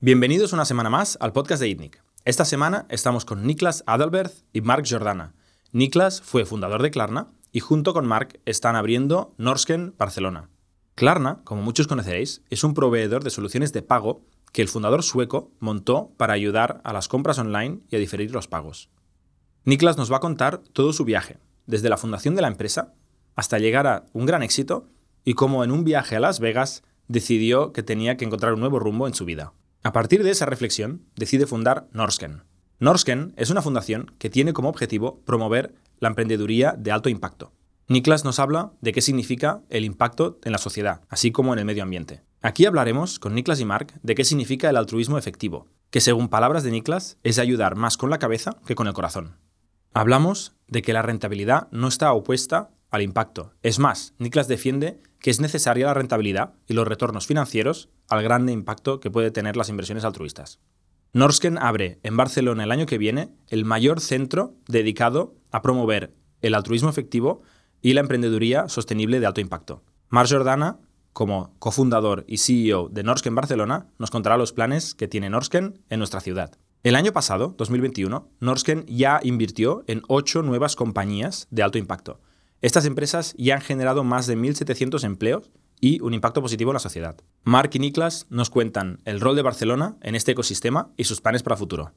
Bienvenidos una semana más al podcast de ITNIC. Esta semana estamos con Niklas Adalbert y Mark Jordana. Niklas fue fundador de Klarna y junto con Mark están abriendo Norsken Barcelona. Klarna, como muchos conoceréis, es un proveedor de soluciones de pago que el fundador sueco montó para ayudar a las compras online y a diferir los pagos. Niklas nos va a contar todo su viaje, desde la fundación de la empresa hasta llegar a un gran éxito y cómo en un viaje a Las Vegas decidió que tenía que encontrar un nuevo rumbo en su vida. A partir de esa reflexión, decide fundar Norsken. Norsken es una fundación que tiene como objetivo promover la emprendeduría de alto impacto. Niklas nos habla de qué significa el impacto en la sociedad, así como en el medio ambiente. Aquí hablaremos con Niklas y Mark de qué significa el altruismo efectivo, que según palabras de Niklas es ayudar más con la cabeza que con el corazón. Hablamos de que la rentabilidad no está opuesta al impacto. Es más, Niklas defiende que es necesaria la rentabilidad y los retornos financieros al grande impacto que puede tener las inversiones altruistas. Norsken abre en Barcelona el año que viene el mayor centro dedicado a promover el altruismo efectivo y la emprendeduría sostenible de alto impacto. Mar Jordana, como cofundador y CEO de Norsken Barcelona, nos contará los planes que tiene Norsken en nuestra ciudad. El año pasado, 2021, Norsken ya invirtió en ocho nuevas compañías de alto impacto. Estas empresas ya han generado más de 1.700 empleos y un impacto positivo en la sociedad. Mark y Niklas nos cuentan el rol de Barcelona en este ecosistema y sus planes para el futuro.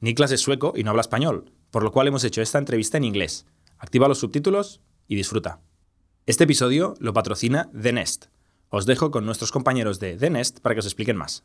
Niklas es sueco y no habla español, por lo cual hemos hecho esta entrevista en inglés. Activa los subtítulos y disfruta. Este episodio lo patrocina The Nest. Os dejo con nuestros compañeros de The Nest para que os expliquen más.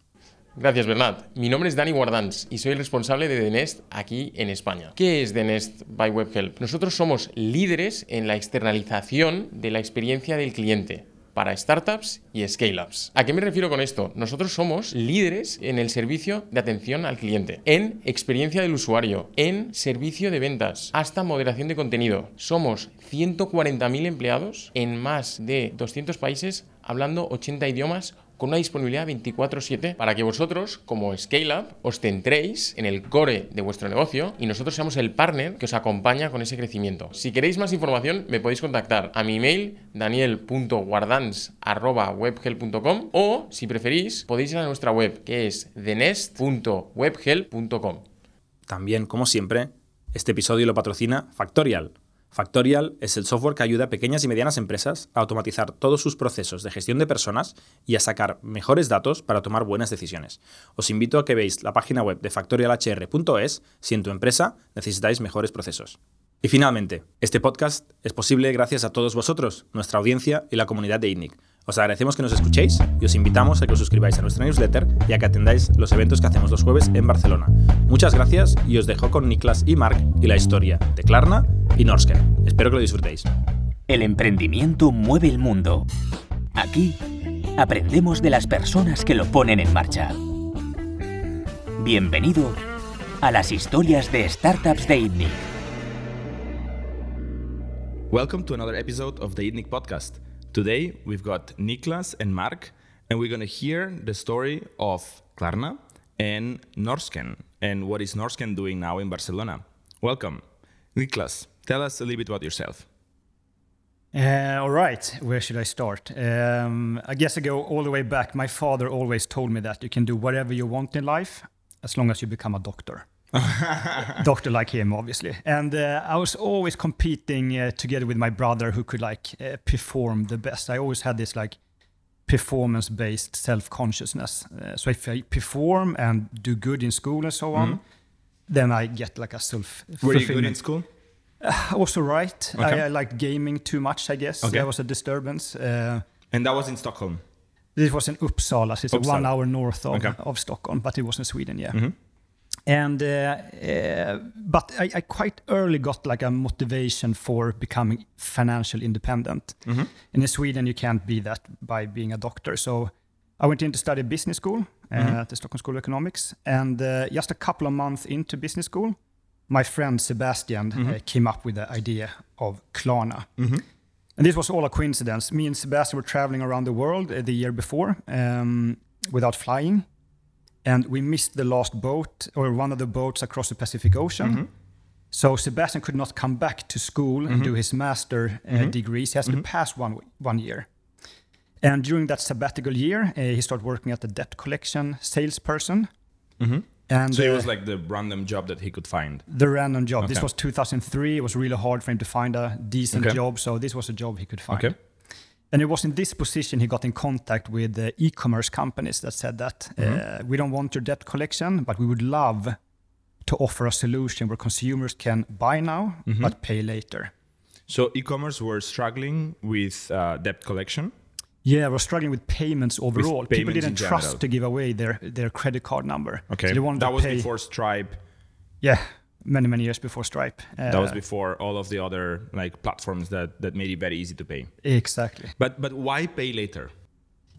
Gracias, Bernat. Mi nombre es Dani Guardans y soy el responsable de The Nest aquí en España. ¿Qué es The Nest by WebHelp? Nosotros somos líderes en la externalización de la experiencia del cliente para startups y scale-ups. ¿A qué me refiero con esto? Nosotros somos líderes en el servicio de atención al cliente, en experiencia del usuario, en servicio de ventas, hasta moderación de contenido. Somos 140.000 empleados en más de 200 países, hablando 80 idiomas con una disponibilidad 24/7 para que vosotros, como Scale Up, os centréis en el core de vuestro negocio y nosotros seamos el partner que os acompaña con ese crecimiento. Si queréis más información, me podéis contactar a mi email daniel.guardans.webhelp.com o, si preferís, podéis ir a nuestra web que es thenest.webhelp.com. También, como siempre, este episodio lo patrocina Factorial Factorial es el software que ayuda a pequeñas y medianas empresas a automatizar todos sus procesos de gestión de personas y a sacar mejores datos para tomar buenas decisiones. Os invito a que veáis la página web de factorialhr.es si en tu empresa necesitáis mejores procesos. Y finalmente, este podcast es posible gracias a todos vosotros, nuestra audiencia y la comunidad de INNIC. Os agradecemos que nos escuchéis y os invitamos a que os suscribáis a nuestra newsletter y a que atendáis los eventos que hacemos los jueves en Barcelona. Muchas gracias y os dejo con Niklas y Mark y la historia de Klarna y Norsken. Espero que lo disfrutéis. El emprendimiento mueve el mundo. Aquí aprendemos de las personas que lo ponen en marcha. Bienvenido a las historias de startups de ITNIC. Welcome to another episode of the ITNIC podcast. Today we've got Niklas and Mark, and we're going to hear the story of Klarna and Norrsken and what is Norrsken doing now in Barcelona. Welcome. Niklas, tell us a little bit about yourself. Uh, all right, where should I start? Um, I guess I go all the way back. My father always told me that you can do whatever you want in life as long as you become a doctor. doctor like him, obviously. And uh, I was always competing uh, together with my brother who could like uh, perform the best. I always had this like performance based self consciousness. Uh, so if I perform and do good in school and so on, mm -hmm. then I get like a self. Were you good in school? Uh, also right. Okay. I, I liked gaming too much, I guess. Okay. That was a disturbance. Uh, and that was in Stockholm? This was in Uppsala, so it's Uppsala. one hour north of, okay. of Stockholm, but it was in Sweden, yeah. Mm -hmm and uh, uh, but I, I, quite early got like a motivation for becoming financially independent. Mm-hmm. And in Sweden, you can't be that by being a doctor. So I went in to study business school uh, mm-hmm. at the Stockholm School of Economics, and uh, just a couple of months into business school, my friend Sebastian uh, mm-hmm. came up with the idea of Klarna. Mm-hmm. And this was all a coincidence. Me and Sebastian were traveling around the world uh, the year before um, without flying and we missed the last boat or one of the boats across the Pacific Ocean. Mm -hmm. So Sebastian could not come back to school mm -hmm. and mm-hmm. do his master uh, mm -hmm. degrees. He has to mm-hmm. pass one one year. And during that sabbatical year, uh, he started working at the debt collection salesperson. Mm-hmm. And so it uh, was like the random job that he could find. the random job. This was 2003. It was really hard for him to find a decent Okay. job, so this was a job he could find. Okay. And it was in this position he got in contact with the e-commerce companies that said that Mm-hmm. uh, we don't want your debt collection, but we would love to offer a solution where consumers can buy now Mm-hmm. but pay later. So e-commerce were struggling with uh, debt collection. Yeah, we're struggling with payments overall. People payments in didn't general. trust to give away their, their credit card number. Okay. So that was pay, before Stripe. Yeah, many, many years before Stripe. Uh, That was before all of the other like platforms that that made it very easy to pay. Exactly. But but why pay later?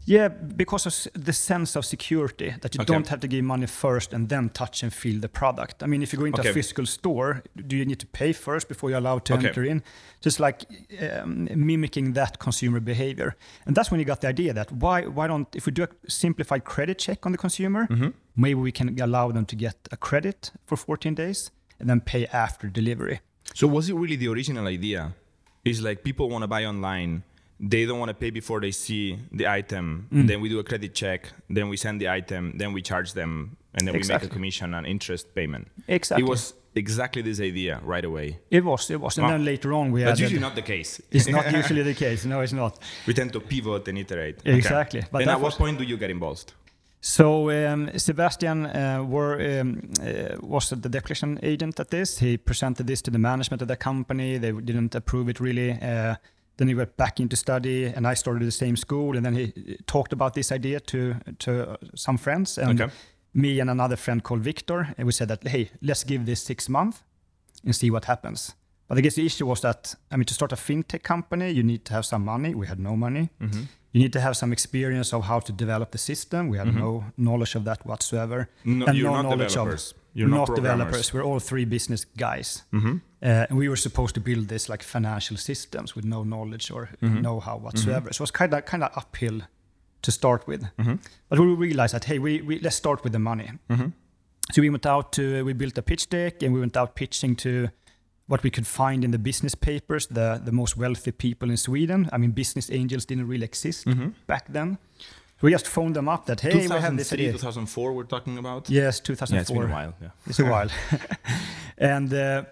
Yeah, because of the sense of security that you Okay. don't have to give money first and then touch and feel the product. I mean, if you go into Okay. a physical store, do you need to pay first before you're allowed to Okay. enter in? Just like um, mimicking that consumer behavior. And that's when you got the idea that why why don't if we do a simplified credit check on the consumer, Mm-hmm. maybe we can allow them to get a credit for 14 days and then pay after delivery. So was it really the original idea? Is like people want to buy online, they don't want to pay before they see the item. Mm. Then we do a credit check, then we send the item, then we charge them, and then we make a commission and interest payment. Exactly. It was exactly this idea right away. It was, it was. And Wow. then later on we That's usually not the case. it's not usually the case. No, it's not. we tend to pivot and iterate. Okay. Exactly. But Then at what was- point do you get involved? So um, Sebastian uh, were, um, uh, was the debt collection agent at this. He presented this to the management of the company. They didn't approve it really. Uh, then he went back into study, and I started the same school. And then he talked about this idea to to some friends, and Okay. me and another friend called Victor. And we said that, hey, let's give this six months and see what happens. But I guess the issue was that I mean, to start a fintech company, you need to have some money. We had no money. You need to have some experience of how to develop the system. We had no knowledge of that whatsoever. No, and you're no not knowledge developers. of You're not not developers. We're all three business guys, Mm-hmm. uh, and we were supposed to build this like financial systems with no knowledge or Mm-hmm. know-how whatsoever. So it was kind of kind of uphill to start with. Mm-hmm. But we realized that hey, we, we let's start with the money. Mm-hmm. So we went out to we built a pitch deck and we went out pitching to what we could find in the business papers, the the most wealthy people in Sweden. I mean, business angels didn't really exist back then. We just phoned them up that hey, we have this 2003, idea. 2004, we're talking about. Yes, 2004. Yeah, it's been a while. Yeah. It's a while. and uh,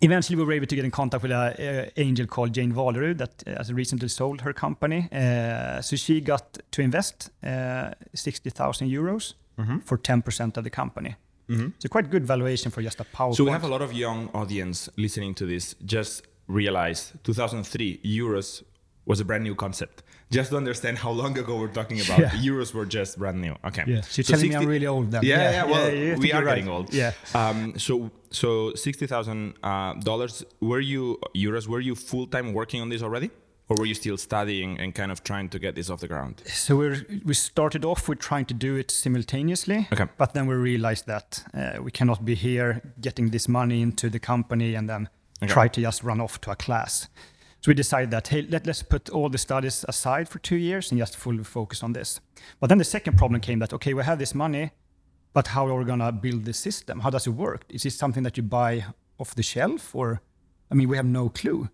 eventually we were able to get in contact with an angel called Jane Walerud that uh, has recently sold her company. Uh, so she got to invest uh, 60,000 euros Mm-hmm. for 10% of the company. It's a quite good valuation for just a PowerPoint. So we have a lot of young audience listening to this. Just realize 2003 euros was a brand new concept. Just to understand how long ago we're talking about. Yeah. Euros were just brand new. Okay. Yeah, so you're So telling me I'm really old now. Yeah, yeah. well, you think we are right. getting old. Yeah. Um, so so sixty thousand uh, dollars. Were you euros? Were you full time working on this already, or were you still studying and kind of trying to get this off the ground? So we we started off with trying to do it simultaneously, Okay. but then we realized that uh, we cannot be here getting this money into the company and then Okay. try to just run off to a class. So we decided that hey, let, let's put all the studies aside for two years and just fully focus on this. But then the second problem came that okay, we have this money, but how are we gonna build this system? How does it work? Is this something that you buy off the shelf, or I mean, we have no clue.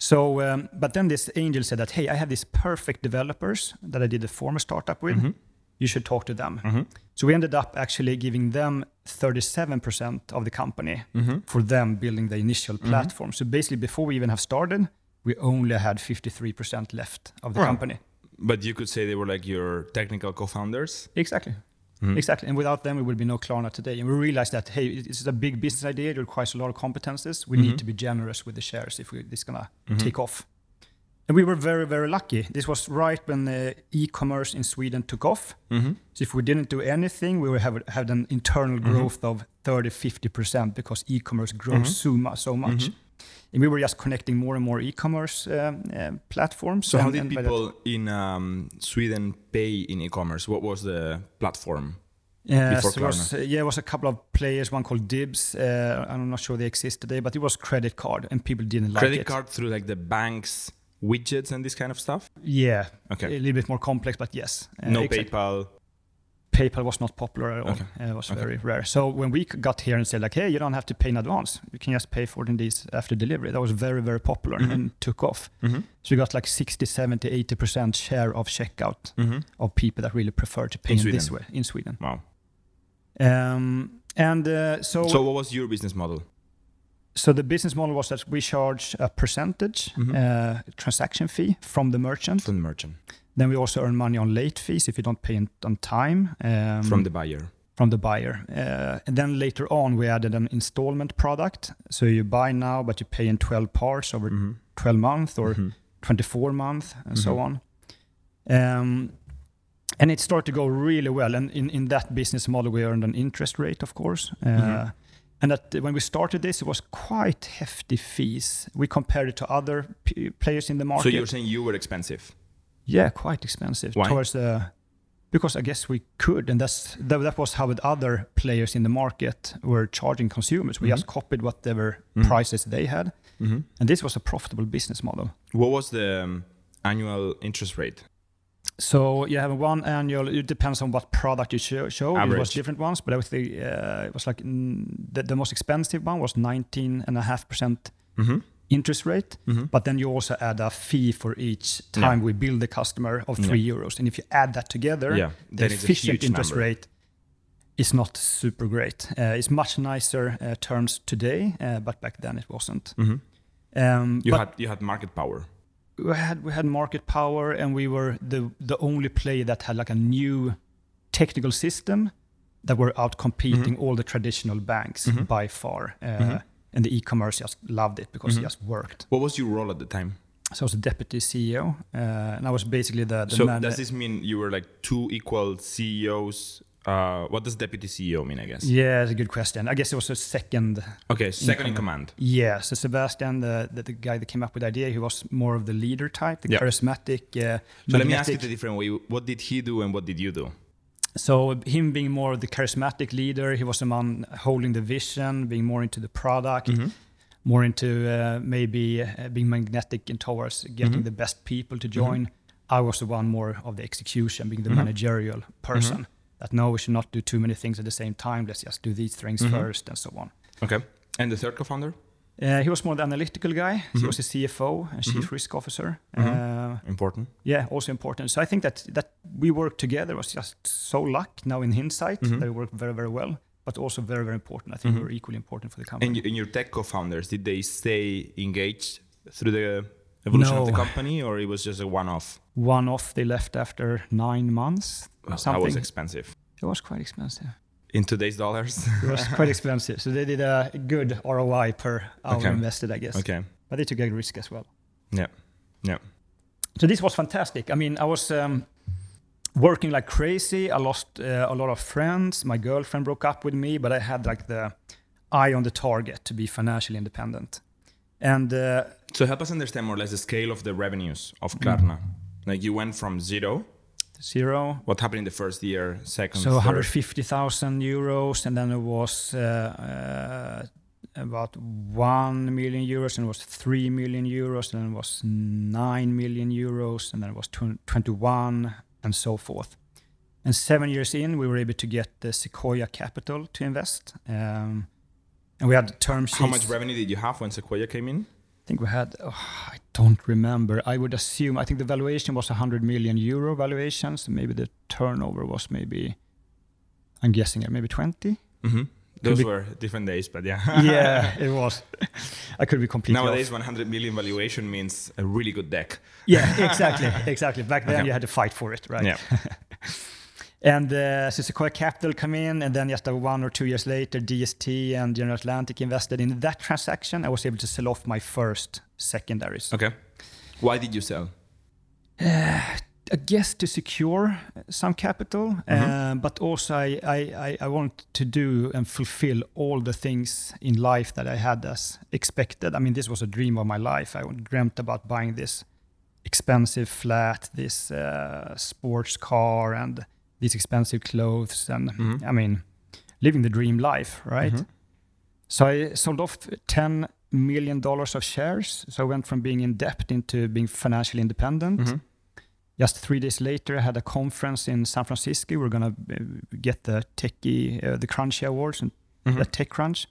So, um, but then this angel said that, hey, I have these perfect developers that I did the former startup with. Mm-hmm. You should talk to them. Mm-hmm. So we ended up actually giving them 37% of the company mm-hmm. for them building the initial platform. So basically, before we even have started, we only had 53% left of the Wow. company. But you could say they were like your technical co-founders. Exactly. Mm-hmm. Exactly. And without them, it would be no Klarna today. And we realized that, hey, this is a big business idea. It requires a lot of competences. We need mm-hmm. to be generous with the shares if we, this is going to mm-hmm. take off. And we were very, very lucky. This was right when uh, e-commerce in Sweden took off. So if we didn't do anything, we would have had an internal growth of 30, 50% because e-commerce grows so, mu- so much. And we were just connecting more and more e-commerce um, uh, platforms. So how and- did by that- people in um, Sweden pay in e-commerce? What was the platform? Before it was, uh, yeah, it was a couple of players. One called Dibs. Uh, I'm not sure they exist today, but it was credit card, and people didn't like Credit it. card through like the banks widgets and this kind of stuff. Yeah, Okay. a little bit more complex, but yes. Uh, no exactly. PayPal. PayPal was not popular at all. Okay. Uh, it was okay. very rare. So when we got here and said like, hey, you don't have to pay in advance. You can just pay for it in these after delivery. That was very, very popular mm-hmm. and took off. Mm-hmm. So we got like 60, 70, 80% share of checkout mm-hmm. of people that really prefer to pay in, in this way in Sweden. Wow. Um, and uh, so. So what was your business model? So the business model was that we charge a percentage mm-hmm. uh, transaction fee from the merchant. From the merchant. Then we also earn money on late fees if you don't pay on time. Um, from the buyer. From the buyer. Uh, and then later on, we added an installment product. So you buy now, but you pay in 12 parts over mm-hmm. 12 months or mm-hmm. 24 months and so mm-hmm. on. Um, and it started to go really well. And in, in that business model, we earned an interest rate, of course. Uh, mm-hmm. and that when we started this, it was quite hefty fees. We compared it to other p- players in the market. So you're saying you were expensive? Yeah, quite expensive. Why? Towards the because I guess we could, and that's that, that was how the other players in the market were charging consumers. We mm-hmm. just copied whatever mm-hmm. prices they had, mm-hmm. and this was a profitable business model. What was the um, annual interest rate? So you have one annual. It depends on what product you show. show. It was different ones, but I was the uh, it was like mm, the, the most expensive one was nineteen and a half percent mm-hmm interest rate, mm-hmm. but then you also add a fee for each time yeah. we bill the customer of three yeah. euros. And if you add that together, yeah. the efficient interest number. rate is not super great. Uh, it's much nicer uh, terms today, uh, but back then it wasn't. Mm-hmm. Um, you had you had market power. We had we had market power, and we were the the only player that had like a new technical system that were out competing mm-hmm. all the traditional banks mm-hmm. by far. And the e-commerce just loved it because mm-hmm. it just worked. What was your role at the time? So I was a deputy CEO, uh, and I was basically the. the so does this mean you were like two equal CEOs? Uh, what does deputy CEO mean? I guess. Yeah, it's a good question. I guess it was a second. Okay, second in, command. Yeah, so Sebastian, the, the, the guy that came up with the idea, he was more of the leader type, the yep. charismatic. Uh, so let me ask it a different way. What did he do, and what did you do? So him being more the charismatic leader, he was the man holding the vision, being more into the product, mm-hmm. more into uh, maybe uh, being magnetic and towards getting mm-hmm. the best people to join. Mm-hmm. I was the one more of the execution, being the mm-hmm. managerial person. Mm-hmm. That no, we should not do too many things at the same time. Let's just do these things mm-hmm. first, and so on. Okay. And the third co-founder? Uh, he was more the analytical guy. Mm-hmm. He was a CFO and chief mm-hmm. risk officer. Mm-hmm. Uh, important. Yeah, also important. So I think that that we worked together was just so luck now in hindsight mm-hmm. that we worked very very well, but also very very important. I think we mm-hmm. were equally important for the company. And, you, and your tech co-founders did they stay engaged through the evolution no. of the company, or it was just a one-off? One-off. They left after nine months. Well, that was expensive. It was quite expensive in today's dollars. it was quite expensive. So they did a good ROI per hour okay. invested, I guess. Okay. But they took a risk as well. Yeah. Yeah. So this was fantastic. I mean, I was um, working like crazy. I lost uh, a lot of friends. My girlfriend broke up with me, but I had like the eye on the target to be financially independent. And uh, so help us understand more or less the scale of the revenues of Klarna. Mm. Like you went from zero zero. What happened in the first year, second? So 150,000 euros, and then it was uh, uh, about 1 million euros, and it was 3 million euros, and then it was 9 million euros, and then it was 21, and so forth. And seven years in, we were able to get the Sequoia Capital to invest. Um, and we had term sheets. How much revenue did you have when Sequoia came in? Think we had, oh, I don't remember. I would assume, I think the valuation was 100 million euro valuation. So maybe the turnover was maybe, I'm guessing, maybe 20. Mm-hmm. Those be, were different days, but yeah. yeah, it was. I could be completely. Nowadays, off. 100 million valuation means a really good deck. Yeah, exactly, exactly. Back then, okay. you had to fight for it, right? Yeah. And uh, so Sequoia Capital come in, and then just one or two years later, DST and General Atlantic invested in that transaction. I was able to sell off my first secondaries. Okay. Why did you sell? Uh, I guess to secure some capital, mm-hmm. uh, but also I, I, I want to do and fulfill all the things in life that I had as expected. I mean, this was a dream of my life. I dreamt about buying this expensive flat, this uh, sports car, and these expensive clothes and mm-hmm. I mean, living the dream life, right? Mm-hmm. So I sold off 10 million dollars of shares. So I went from being in debt into being financially independent. Mm-hmm. just three days later, I had a conference in San Francisco. We are gonna uh, get the Techie, uh, the Crunchy Awards and mm-hmm. the Tech Crunch.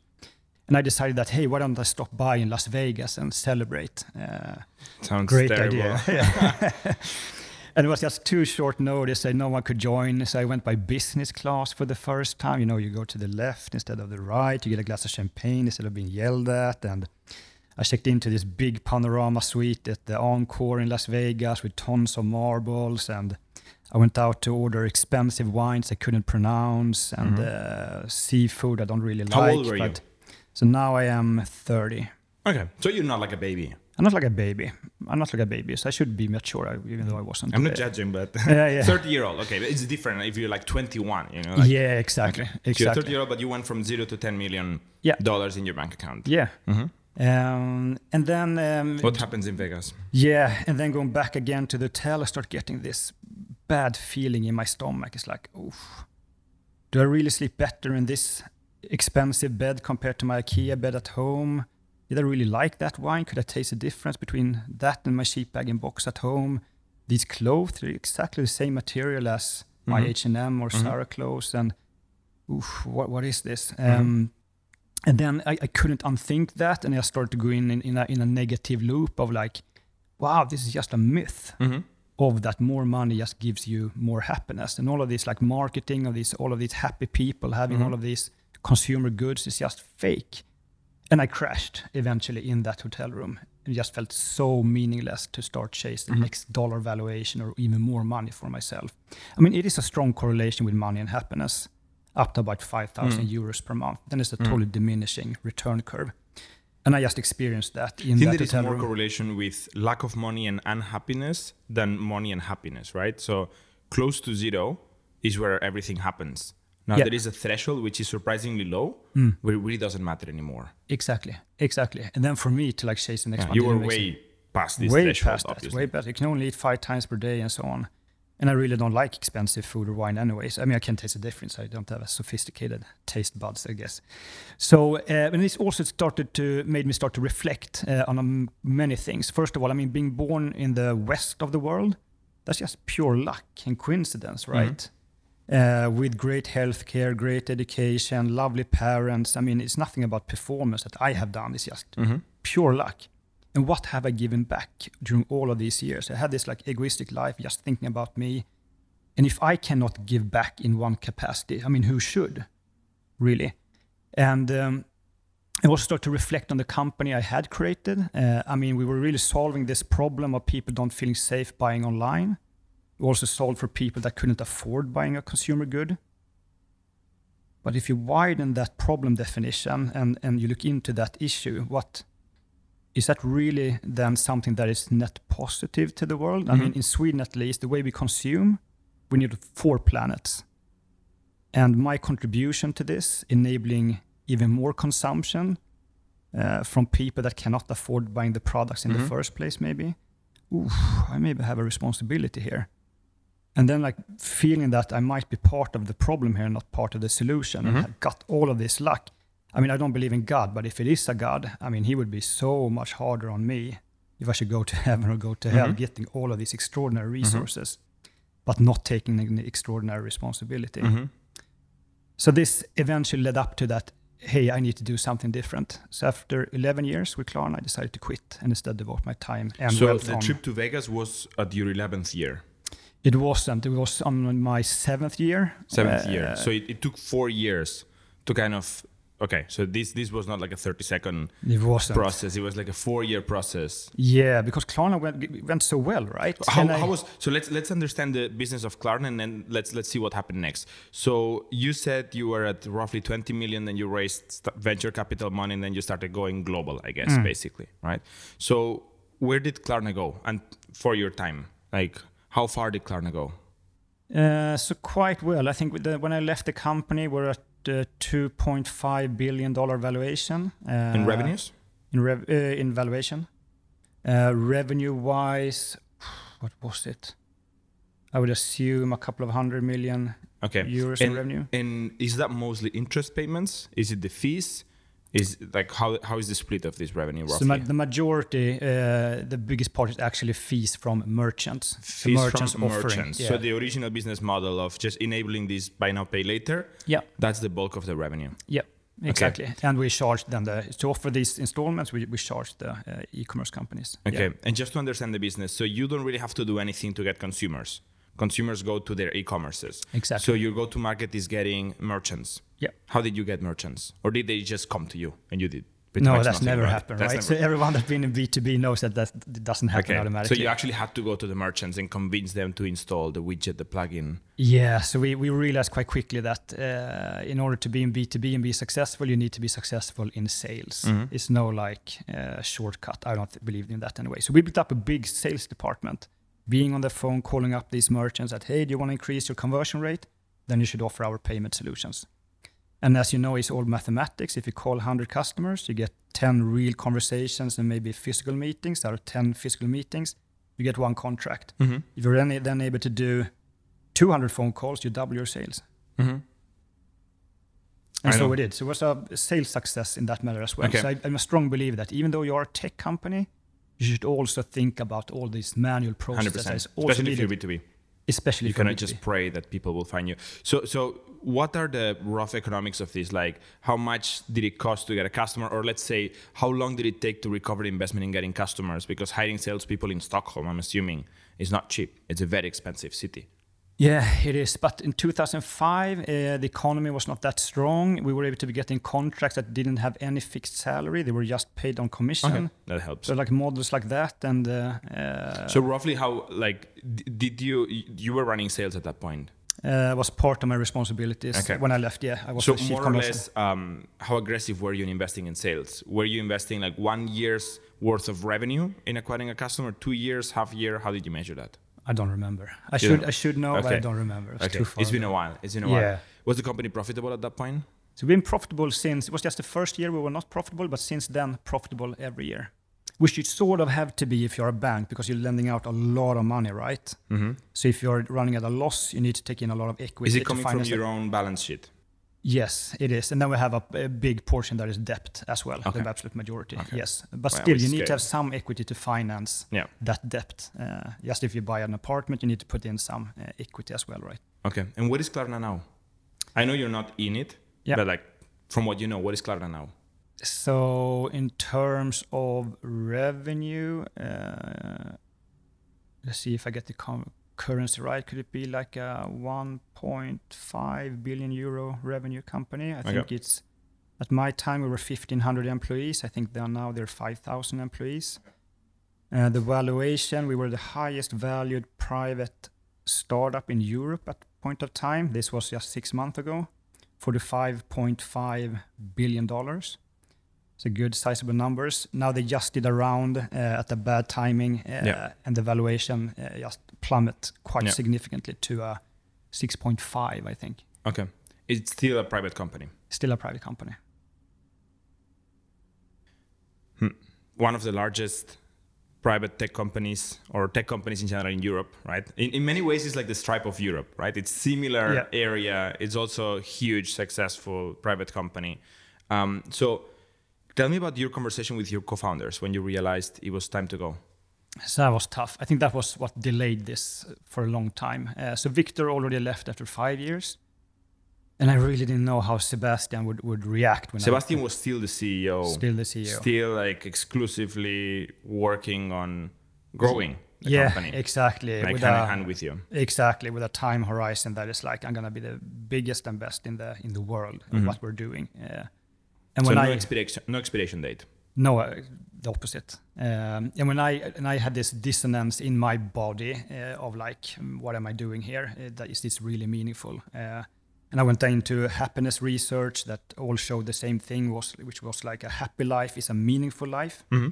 And I decided that hey, why don't I stop by in Las Vegas and celebrate? Uh, Sounds great terrible. idea. and it was just too short notice and no one could join so i went by business class for the first time you know you go to the left instead of the right you get a glass of champagne instead of being yelled at and I checked into this big panorama suite at the Encore in Las Vegas with tons of marbles, and I went out to order expensive wines I couldn't pronounce and mm-hmm. uh, seafood I don't really How like. Old were you? So now I am 30. Okay, so you're not like a baby. I'm not like a baby. I'm not like a baby, so I should be mature, even though I wasn't. I'm not judging, but yeah, yeah. 30 year old. Okay, it's different if you're like 21. You know. Like, yeah, exactly. Okay. exactly. So you're 30 year old, but you went from zero to 10 million yeah. dollars in your bank account. Yeah. Mm-hmm. Um, and then um, what happens in Vegas? Yeah, and then going back again to the hotel, I start getting this bad feeling in my stomach. It's like, oof, do I really sleep better in this expensive bed compared to my IKEA bed at home? Did I really like that wine? Could I taste the difference between that and my cheap bag and box at home? These clothes are exactly the same material as mm-hmm. my H&M or mm-hmm. Zara clothes, and oof, what what is this? Mm-hmm. Um, and then I, I, couldn't unthink that, and I started to go in in, in, a, in a negative loop of like, wow, this is just a myth mm-hmm. of that more money just gives you more happiness, and all of this like marketing of these all of these happy people having mm-hmm. all of these consumer goods is just fake. And I crashed eventually in that hotel room. It just felt so meaningless to start chasing mm-hmm. the next dollar valuation or even more money for myself. I mean, it is a strong correlation with money and happiness up to about 5,000 mm. euros per month. Then it's a mm. totally mm. diminishing return curve. And I just experienced that in I think that there is more room. correlation with lack of money and unhappiness than money and happiness, right? So close to zero is where everything happens. Now yeah. there is a threshold which is surprisingly low, mm. where it really doesn't matter anymore. Exactly, exactly. And then for me to like chase the next yeah, one, you were way past this way threshold, past that, way past. You can only eat five times per day and so on and I really don't like expensive food or wine anyways. I mean, I can taste the difference. I don't have a sophisticated taste buds, I guess. So, uh, and this also started to made me start to reflect uh, on um, many things. First of all, I mean, being born in the west of the world, that's just pure luck and coincidence, right? Mm-hmm. Uh, with great healthcare, great education, lovely parents. I mean, it's nothing about performance that I have done. It's just mm-hmm. pure luck and what have I given back during all of these years? I had this like egoistic life, just thinking about me. And if I cannot give back in one capacity, I mean, who should, really? And um, I also started to reflect on the company I had created. Uh, I mean, we were really solving this problem of people don't feeling safe buying online. We also solved for people that couldn't afford buying a consumer good. But if you widen that problem definition and, and you look into that issue, what is that really then something that is net positive to the world? Mm-hmm. I mean, in Sweden at least, the way we consume, we need four planets. And my contribution to this, enabling even more consumption uh, from people that cannot afford buying the products in mm-hmm. the first place, maybe. Oof, I maybe have a responsibility here. And then, like feeling that I might be part of the problem here, not part of the solution, mm-hmm. and have got all of this luck I mean, I don't believe in God, but if it is a God, I mean, He would be so much harder on me if I should go to heaven or go to mm-hmm. hell, getting all of these extraordinary mm-hmm. resources, mm-hmm. but not taking any extraordinary responsibility. Mm-hmm. So this eventually led up to that. Hey, I need to do something different. So after 11 years with Klarna, I decided to quit and instead devote my time and so the on. trip to Vegas was at your 11th year. It wasn't. It was on my seventh year. Seventh uh, year. So it, it took four years to kind of okay so this this was not like a 30 second it process it was like a four year process yeah because klarna went, went so well right how, how was so let's let's understand the business of klarna and then let's let's see what happened next so you said you were at roughly 20 million and you raised venture capital money and then you started going global i guess mm. basically right so where did klarna go and for your time like how far did klarna go uh, so quite well. I think the, when I left the company, we're at uh, $2.5 billion valuation. Uh, in revenues? In, rev- uh, in valuation. Revenue-wise, what was it? I would assume a couple of hundred million okay. euros and, in revenue. And is that mostly interest payments? Is it the fees? Is like how how is the split of this revenue roughly? So ma- the majority, uh, the biggest part is actually fees from merchants. Fees merchants from offering. merchants. Yeah. So the original business model of just enabling this buy now pay later. Yeah. That's the bulk of the revenue. Yeah. Exactly, okay. and we charge them the to offer these installments. We, we charge the uh, e-commerce companies. Okay, yeah. and just to understand the business, so you don't really have to do anything to get consumers. Consumers go to their e-commerces. Exactly. So your go-to market is getting merchants. Yeah. How did you get merchants, or did they just come to you and you did? no, that's never right? happened, that's right? Never... So everyone that's been in B2B knows that that doesn't happen okay. automatically. So you actually had to go to the merchants and convince them to install the widget, the plugin. Yeah, so we, we realized quite quickly that uh, in order to be in B2B and be successful, you need to be successful in sales. Mm-hmm. It's no like uh, shortcut. I don't believe in that anyway. So we built up a big sales department, being on the phone, calling up these merchants that, hey, do you want to increase your conversion rate? Then you should offer our payment solutions. And as you know, it's all mathematics. If you call 100 customers, you get 10 real conversations and maybe physical meetings. There are 10 physical meetings. You get one contract. Mm-hmm. If you're then, then able to do 200 phone calls, you double your sales. Mm-hmm. And I so know. we did. So it was a sales success in that matter as well. Okay. So I, I'm a strong believer that even though you're a tech company, you should also think about all these manual processes. 100%. Especially if you're B2B especially you cannot just pray that people will find you. So so what are the rough economics of this? Like how much did it cost to get a customer? Or let's say how long did it take to recover the investment in getting customers? Because hiring salespeople in stockholm i'm assuming is not cheap. It's a very expensive city yeah, it is. But in 2005, uh, the economy was not that strong. We were able to be getting contracts that didn't have any fixed salary. They were just paid on commission. Okay. That helps. So like models like that, and uh, uh, so roughly how like did you you were running sales at that point? Uh, was part of my responsibilities okay. when I left. Yeah, I was so more or less. Um, how aggressive were you in investing in sales? Were you investing like one year's worth of revenue in acquiring a customer, two years, half year? How did you measure that? I don't remember. I you should I should know, okay. but I don't remember. It's okay. It's been a while. It's been a while. Yeah. Was the company profitable at that point? So we've been profitable since it was just the first year we were not profitable, but since then profitable every year. Which you sort of have to be if you're a bank because you're lending out a lot of money, right? Mm-hmm. So if you're running at a loss, you need to take in a lot of equity. Is it coming from your own balance sheet? Yes, it is. And then we have a, a big portion that is debt as well, okay. the absolute majority. Okay. Yes. But well, still, you need to have some equity to finance yeah. that debt. Uh, just if you buy an apartment, you need to put in some uh, equity as well, right? Okay. And what is Klarna now? I know you're not in it, yeah. but like from what you know, what is Klarna now? So, in terms of revenue, uh, let's see if I get the com- currency right. Could it be like a 1.5 billion euro revenue company? I think it's at my time we were 1,500 employees. I think they are now they're 5,000 employees. Uh, the valuation we were the highest valued private startup in Europe at point of time. This was just six months ago, for the 5.5 billion dollars. So good sizable numbers. Now they just did a round uh, at a bad timing, uh, yeah. and the valuation uh, just plummet quite yeah. significantly to a 6.5, I think. Okay. It's still a private company. Still a private company. Hmm. One of the largest private tech companies or tech companies in general in Europe, right? In, in many ways, it's like the Stripe of Europe, right? It's similar yeah. area. It's also a huge, successful private company. Um, so Tell me about your conversation with your co-founders when you realized it was time to go. So that was tough. I think that was what delayed this for a long time. Uh, so Victor already left after five years, and I really didn't know how Sebastian would, would react when Sebastian I, was still the CEO. Still the CEO. Still like exclusively working on growing. The yeah, company. exactly. Like with hand a, in hand with you. Exactly, with a time horizon that is like I'm gonna be the biggest and best in the in the world mm-hmm. of what we're doing. Uh, and so when no I, expiration, no expiration date. No, uh, the opposite. Um, and when I and I had this dissonance in my body uh, of like, what am I doing here? Uh, that is this really meaningful? Uh, and I went into happiness research that all showed the same thing, was which was like a happy life is a meaningful life. Mm-hmm.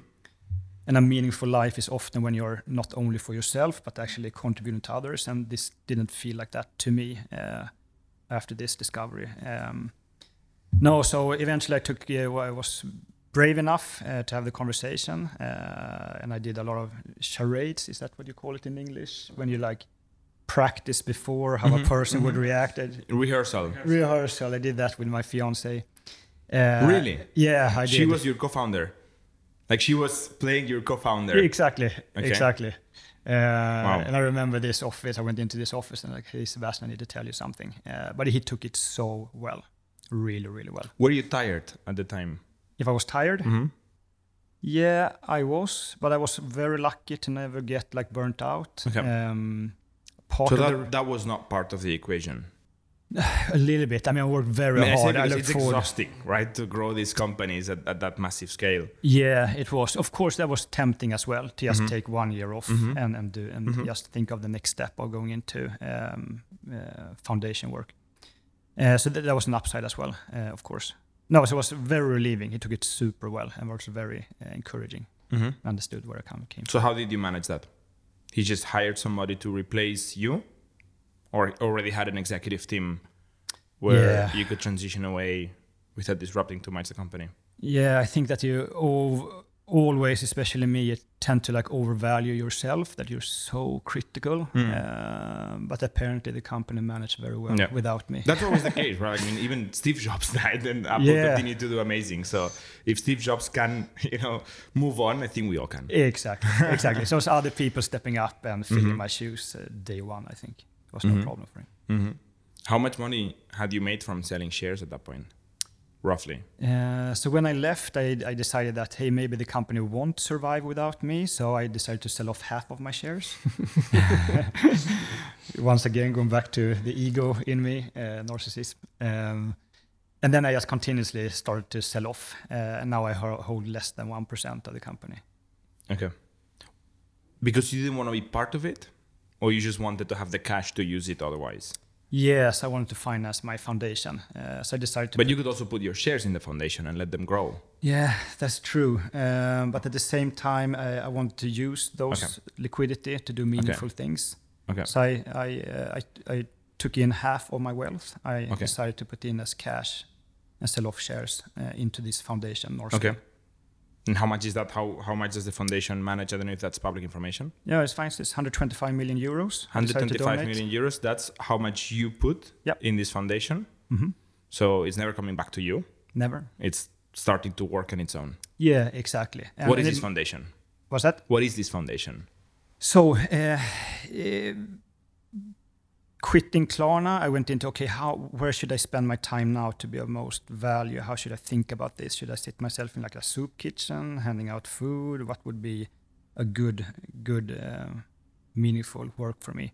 And a meaningful life is often when you're not only for yourself but actually contributing to others. And this didn't feel like that to me uh, after this discovery. Um, no, so eventually I took, uh, I was brave enough uh, to have the conversation, uh, and I did a lot of charades. Is that what you call it in English? When you like practice before how mm-hmm, a person mm-hmm. would react. Rehearsal. Rehearsal. I did that with my fiance, Uh, really? Yeah, I did. She was your co-founder. Like she was playing your co-founder. Exactly. Okay. Exactly. Uh, wow. And I remember this office. I went into this office and like, hey, Sebastian, I need to tell you something. Uh, but he took it so well, really, really well. Were you tired at the time? If I was tired? Mm-hmm. Yeah, I was, but I was very lucky to never get like burnt out. Okay. Um, part so that, the, that was not part of the equation. A little bit. I mean, I worked very I mean, hard. I it's forward. exhausting, right, to grow these companies at, at, that massive scale. Yeah, it was. Of course, that was tempting as well to just mm-hmm. take one year off mm-hmm. and and do and mm-hmm. just think of the next step of going into um, uh, foundation work. Uh, so that, that, was an upside as well, uh, of course. No, so it was very relieving. He took it super well and was very uh, encouraging. Mm-hmm. Understood where I came. From. So how did you manage that? He just hired somebody to replace you or already had an executive team where yeah. you could transition away without disrupting too much the company? Yeah, I think that you always, especially me, you tend to like overvalue yourself, that you're so critical. Mm. Uh, but apparently the company managed very well yeah. without me. That's always the case, right? I mean, even Steve Jobs died and Apple yeah. continued to do amazing. So if Steve Jobs can, you know, move on, I think we all can. Exactly, exactly. so it's other people stepping up and filling mm-hmm. my shoes uh, day one, I think was no mm-hmm. problem for him. Mm-hmm. How much money had you made from selling shares at that point, roughly? Uh, so when I left, I, I, decided that hey, maybe the company won't survive without me. So I decided to sell off half of my shares. Once again, going back to the ego in me, uh, narcissism. Um, and then I just continuously started to sell off. Uh, and now I hold less than one percent of the company. Okay. Because you didn't want to be part of it or you just wanted to have the cash to use it otherwise? Yes, I wanted to finance my foundation, uh, so I decided to. But you could also put your shares in the foundation and let them grow. Yeah, that's true. Um, but at the same time, I, I wanted to use those okay. liquidity to do meaningful okay. things. Okay. So I I, uh, I, I took in half of my wealth. I okay. decided to put in as cash and sell off shares uh, into this foundation. Okay. And how much is that? How how much does the foundation manage? I don't know if that's public information. Yeah, it's fine. It's 125 million euros. 125 million euros. That's how much you put yep. in this foundation. Mm-hmm. So it's never coming back to you. Never. It's starting to work on its own. Yeah, exactly. And what is this foundation? What's that? What is this foundation? So. Uh, uh, quitting Klarna, I went into okay, how where should I spend my time now to be of most value? How should I think about this? Should I sit myself in like a soup kitchen, handing out food? What would be a good, good, uh, meaningful work for me?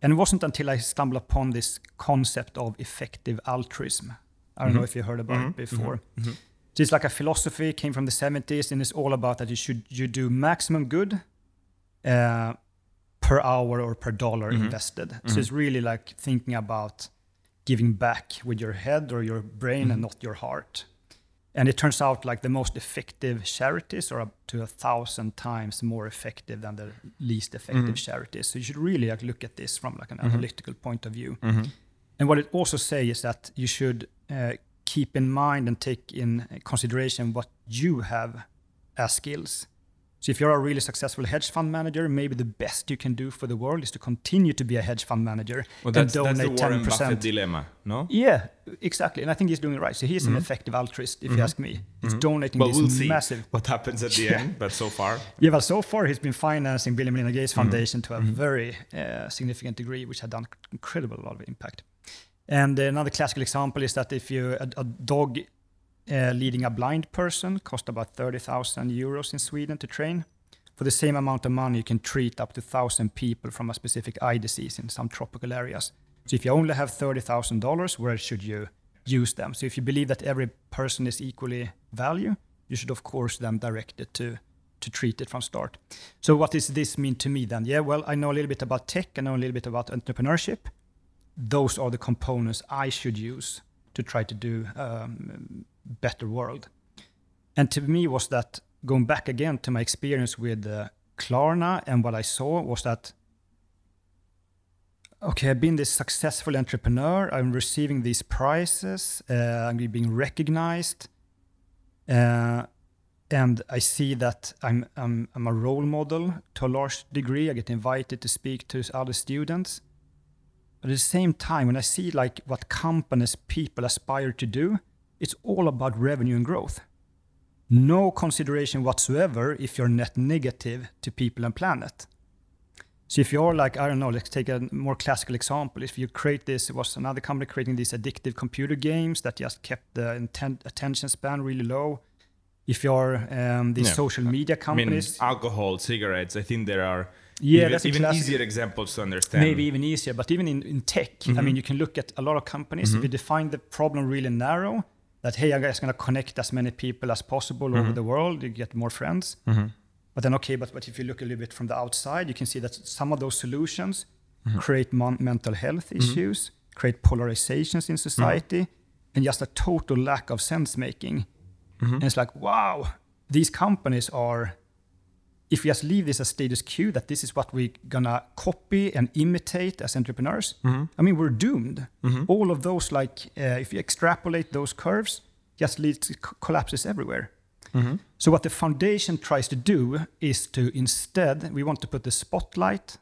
And it wasn't until I stumbled upon this concept of effective altruism. I don't mm-hmm. know if you heard about mm-hmm. it before. Mm-hmm. mm-hmm. So it's like a philosophy came from the 70s, and it's all about that you should you do maximum good. Uh, per hour or per dollar mm-hmm. invested. Mm-hmm. So it's really like thinking about giving back with your head or your brain mm-hmm. and not your heart. And it turns out like the most effective charities are up to a thousand times more effective than the least effective mm-hmm. charities. So you should really like look at this from like an mm-hmm. analytical point of view. Mm-hmm. And what it also says is that you should uh, keep in mind and take in consideration what you have as skills so if you're a really successful hedge fund manager, maybe the best you can do for the world is to continue to be a hedge fund manager well, and donate that's the Warren 10%. Buffett dilemma, no? Yeah, exactly. And I think he's doing it right. So he's mm-hmm. an effective altruist, if mm-hmm. you ask me. He's mm-hmm. donating well, this we'll see massive. What happens at the end? But so far, yeah. Well, so far he's been financing Bill and Melinda Gates mm-hmm. Foundation to a mm-hmm. very uh, significant degree, which had done incredible lot of impact. And another classical example is that if you a, a dog leading a blind person cost about 30,000 euros in Sweden to train for the same amount of money, you can treat up to 1,000 people from a specific eye disease in some tropical areas. So if you only have $30,000, where should you use them? So if you believe that every person is equally value, you should of course then direct it to to treat it from start. So what does this mean to me then? Yeah, well, I know a little bit about tech, I know a little bit about entrepreneurship. Those are the components I should use to try to do um, better world. And to me was that going back again to my experience with uh, Klarna and what I saw was that okay, I've been this successful entrepreneur. I'm receiving these prizes. Uh, I'm being recognized, uh, and I see that I'm, I'm I'm a role model to a large degree. I get invited to speak to other students. But at the same time, when I see like what companies people aspire to do, it's all about revenue and growth. No consideration whatsoever if you're net negative to people and planet. So if you're like, I don't know, let's take a more classical example. If you create this, it was another company creating these addictive computer games that just kept the intent, attention span really low. If you're um, these social media companies, I mean, alcohol, cigarettes, I think there are yeah, even, even easier examples to understand. Maybe even easier, but even in, in tech, mm-hmm. I mean, you can look at a lot of companies. Mm-hmm. If you define the problem really narrow, that hey, I'm just going to connect as many people as possible mm-hmm. over the world, you get more friends. Mm-hmm. But then, okay, but, but if you look a little bit from the outside, you can see that some of those solutions mm-hmm. create mon- mental health mm-hmm. issues, create polarizations in society, and just a total lack of sense making. And it's like, wow, these companies are if we just leave this as status quo, that this is what we're gonna copy and imitate as entrepreneurs, mm-hmm. I mean, we're doomed. Mm-hmm. All of those, like, uh, if you extrapolate those curves, just leads to collapses everywhere. Mm-hmm. So what the foundation tries to do is to instead, we want to put the spotlight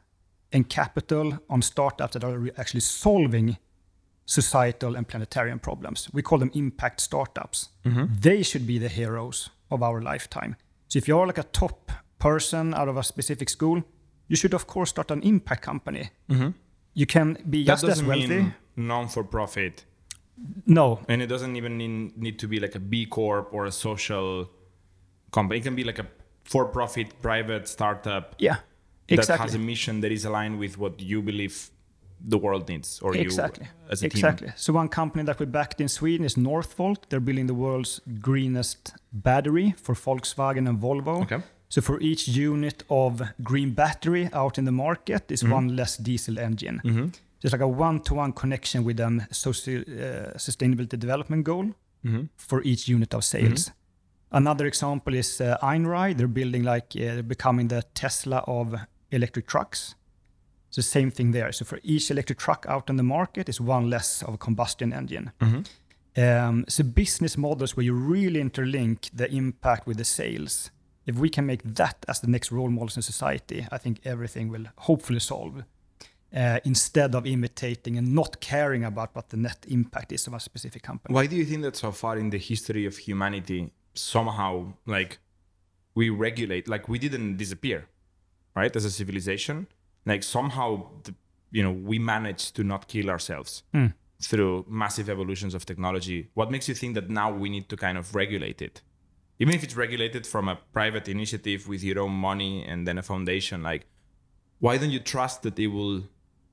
and capital on startups that are actually solving societal and planetarian problems. We call them impact startups. Mm-hmm. They should be the heroes of our lifetime. So if you're like a top person out of a specific school, you should of course start an impact company. Mm-hmm. You can be that just as wealthy. non for profit. No. And it doesn't even need, need to be like a B Corp or a social company. It can be like a for profit private startup. Yeah. Exactly. That has a mission that is aligned with what you believe the world needs or exactly. you as a exactly. team. So one company that we backed in Sweden is Northvolt. They're building the world's greenest battery for Volkswagen and Volvo. Okay. So for each unit of green battery out in the market is mm-hmm. one less diesel engine. Mm-hmm. It's like a one-to-one connection with a social uh, sustainability development goal mm-hmm. for each unit of sales. Mm-hmm. Another example is uh, Einride. They're building like uh, they're becoming the Tesla of electric trucks. So same thing there. So for each electric truck out in the market is one less of a combustion engine. Mm-hmm. Um, so business models where you really interlink the impact with the sales if we can make that as the next role models in society, I think everything will hopefully solve. Uh, instead of imitating and not caring about what the net impact is of a specific company. Why do you think that so far in the history of humanity, somehow like we regulate, like we didn't disappear, right? As a civilization, like somehow, the, you know, we managed to not kill ourselves mm. through massive evolutions of technology. What makes you think that now we need to kind of regulate it? Even if it's regulated from a private initiative with your own money and then a foundation like why don't you trust that it will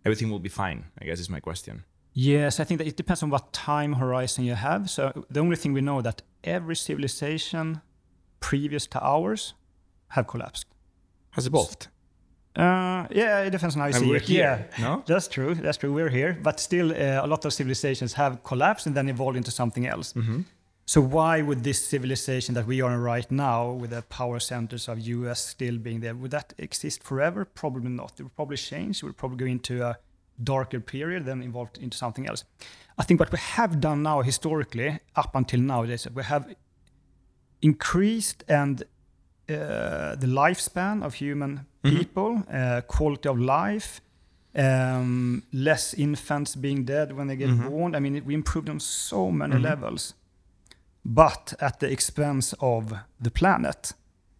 everything will be fine i guess is my question yes i think that it depends on what time horizon you have so the only thing we know that every civilization previous to ours have collapsed has evolved uh, yeah, it depends on how you and see we're it. Here, yeah, no, that's true. That's true. We're here, but still, uh, a lot of civilizations have collapsed and then evolved into something else. Mm-hmm. So why would this civilization that we are in right now, with the power centers of US still being there, would that exist forever? Probably not. It would probably change. It would probably go into a darker period, then evolve into something else. I think what we have done now historically, up until nowadays, we have increased and uh, the lifespan of human mm-hmm. people, uh, quality of life, um, less infants being dead when they get mm-hmm. born. I mean, we improved on so many mm-hmm. levels but at the expense of the planet.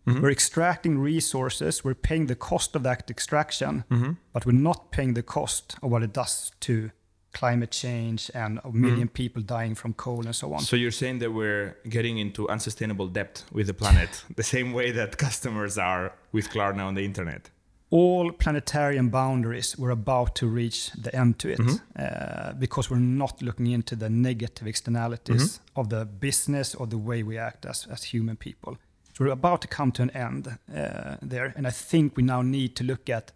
Mm-hmm. We're extracting resources, we're paying the cost of that extraction, mm-hmm. but we're not paying the cost of what it does to climate change and a 1000000 mm-hmm. people dying from coal and so on. So you're saying that we're getting into unsustainable debt with the planet, the same way that customers are with Klarna on the internet all planetarian boundaries we're about to reach the end to it mm-hmm. uh, because we're not looking into the negative externalities mm-hmm. of the business or the way we act as, as human people. So we're about to come to an end uh, there. And I think we now need to look at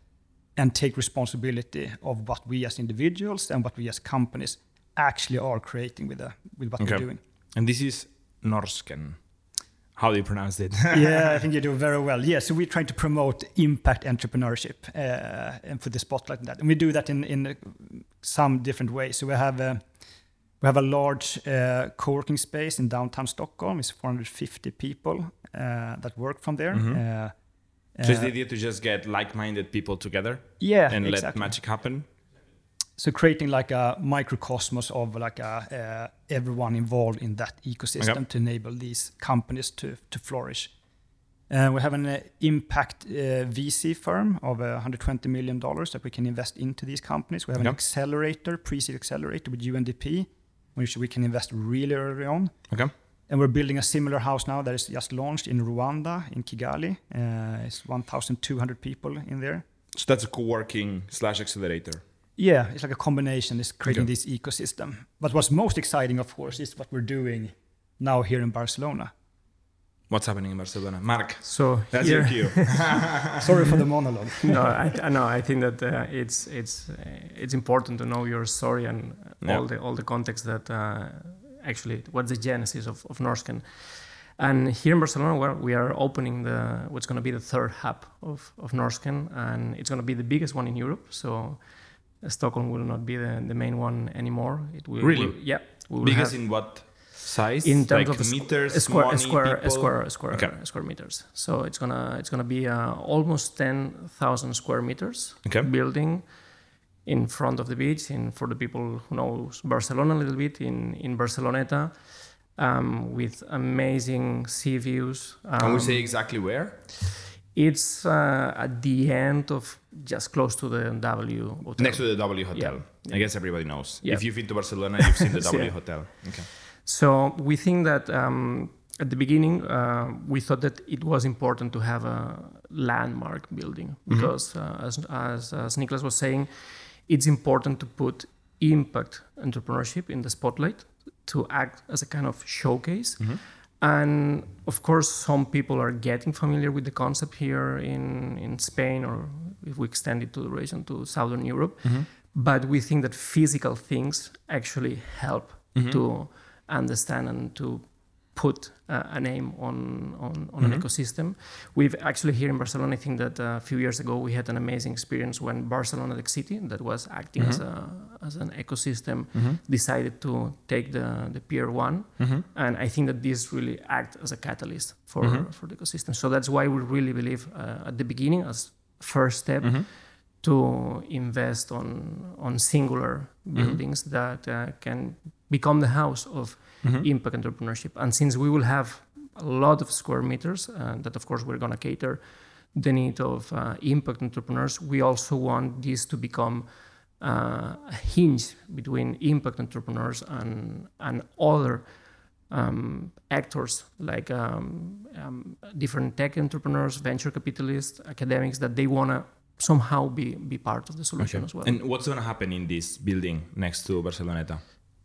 and take responsibility of what we as individuals and what we as companies actually are creating with, the, with what okay. we're doing. And this is Norrsken. How do you pronounce it? yeah, I think you do very well. Yeah, so we're trying to promote impact entrepreneurship uh, and put the spotlight on that. And we do that in, in some different ways. So we have a, we have a large uh, co-working space in downtown Stockholm. It's 450 people uh, that work from there. Mm-hmm. Uh, so it's the idea to just get like-minded people together? Yeah, And exactly. let magic happen? So creating like a microcosmos of like a, uh, everyone involved in that ecosystem okay. to enable these companies to to flourish. Uh, we have an uh, impact uh, VC firm of $120 million that we can invest into these companies. We have an accelerator, pre-seed accelerator with UNDP, which we can invest really early on. Okay. And we're building a similar house now that is just launched in Rwanda, in Kigali. Uh, it's 1,200 people in there. So that's a co-working slash accelerator. Yeah, it's like a combination. It's creating okay. this ecosystem. But what's most exciting, of course, is what we're doing now here in Barcelona. What's happening in Barcelona, Mark? So that's here, your cue. Sorry for the monologue. no, I, no, I think that uh, it's it's uh, it's important to know your story and yeah. all the all the context that uh, actually what's the genesis of, of Norrsken. And here in Barcelona, where we are opening the what's going to be the third hub of, of Norrsken, and it's going to be the biggest one in Europe. So Stockholm will not be the, the main one anymore. It will really, will, yeah. biggest in what size? In terms like of meters, square, money, square, square, square, okay. square meters. So it's gonna it's gonna be uh, almost ten thousand square meters okay. building in front of the beach. In for the people who knows Barcelona a little bit in in Barceloneta, um, with amazing sea views. Um, Can we say exactly where? It's uh, at the end of just close to the W hotel. Next to the W hotel. Yeah. I guess everybody knows. Yeah. If you've been to Barcelona, you've seen the W yeah. hotel. Okay. So we think that um, at the beginning uh, we thought that it was important to have a landmark building mm-hmm. because, mm-hmm. uh, as, as, as Niklas was saying, it's important to put impact entrepreneurship in the spotlight to act as a kind of showcase. Mm-hmm. And of course, some people are getting familiar with the concept here in, in Spain, or if we extend it to the region to Southern Europe. Mm-hmm. But we think that physical things actually help mm-hmm. to understand and to put uh, a name on on, on mm-hmm. an ecosystem. We've actually here in Barcelona, I think that uh, a few years ago we had an amazing experience when Barcelona the city that was acting mm-hmm. as a as an ecosystem mm-hmm. decided to take the the Pier One, mm-hmm. and I think that this really act as a catalyst for mm-hmm. for the ecosystem. So that's why we really believe uh, at the beginning as first step mm-hmm. to invest on on singular buildings that uh, can become the house of mm-hmm. impact entrepreneurship. And since we will have a lot of square meters, uh, that of course we're going to cater the need of uh, impact entrepreneurs, we also want this to become uh, a hinge between impact entrepreneurs and, and other um, actors like um, um, different tech entrepreneurs, venture capitalists, academics that they want to somehow be, be part of the solution okay. as well. And what's going to happen in this building next to Barceloneta?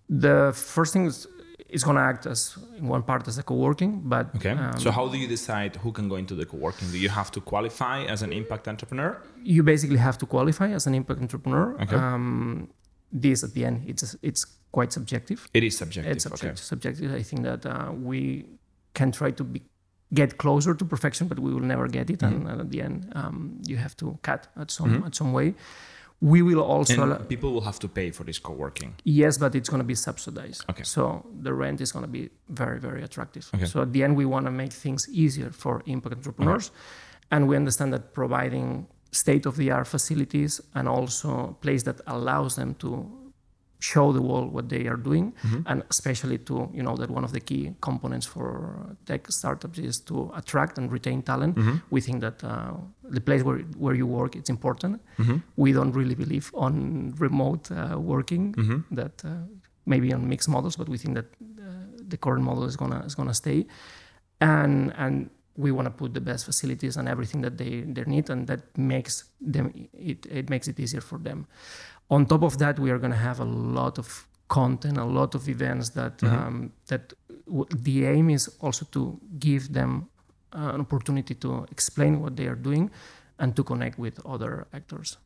The first thing is it's going to act as in one part as a co-working but okay um, so how do you decide who can go into the co-working do you have to qualify as an impact entrepreneur you basically have to qualify as an impact entrepreneur okay. Um, this at the end it's it's quite subjective it is subjective it's subjective, okay. subjective i think that uh, we can try to be get closer to perfection but we will never get it mm-hmm. and, and, at the end um, you have to cut at some mm-hmm. at some way we will also and people will have to pay for this co-working. Yes but it's going to be subsidized. Okay. So the rent is going to be very very attractive. Okay. so at the end we want to make things easier for impact entrepreneurs. Okay. and we understand that providing state of the art facilities and also a place that allows them to show the world what they are doing mm-hmm. and especially to you know that one of the key components for tech startups is to attract and retain talent mm-hmm. we think that uh, the place where, where you work it's important mm-hmm. we don't really believe on remote uh, working mm-hmm. that uh, maybe on mixed models but we think that uh, the current model is gonna is gonna stay and and we want to put the best facilities and everything that they, they need and that makes them it, it makes it easier for them on top of that, we are going to have a lot of content, a lot of events that mm-hmm. um, that w- the aim is also to give them uh, an opportunity to explain what they are doing and to connect with other actors.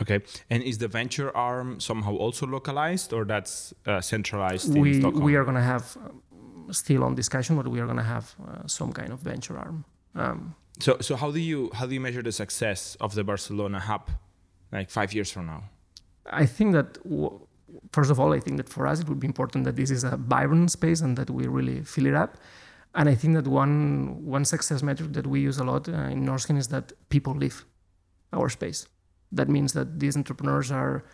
Okay, and is the venture arm somehow also localized, or that's uh, centralized we, in Stockholm? We are going to have um, still on discussion, but we are going to have uh, some kind of venture arm. Um, so, so how do you how do you measure the success of the Barcelona hub, like five years from now? I think that first of all, I think that for us it would be important that this is a vibrant space and that we really fill it up. And I think that one one success metric that we use a lot uh, in Norrsken is that people live our space. That means that these entrepreneurs are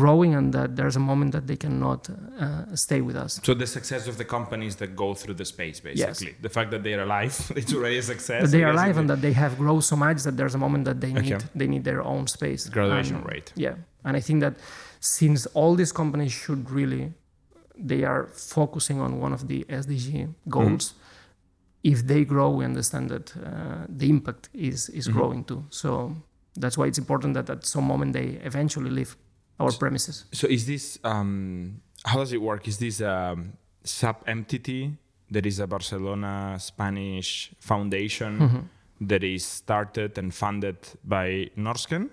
growing and that there's a moment that they cannot uh, stay with us. So the success of the companies that go through the space, basically, yes. the fact that they are alive, it's already a success. That they are alive and that they have grown so much that there's a moment that they need okay. they need their own space. Graduation and, rate. Yeah, and I think that since all these companies should really, they are focusing on one of the SDG goals. Mm-hmm. If they grow, we understand that uh, the impact is is mm-hmm. growing too. So that's why it's important that at some moment they eventually leave our premises. So is this um, how does it work? Is this a um, sub entity that is a Barcelona Spanish foundation mm-hmm. that is started and funded by Norrsken?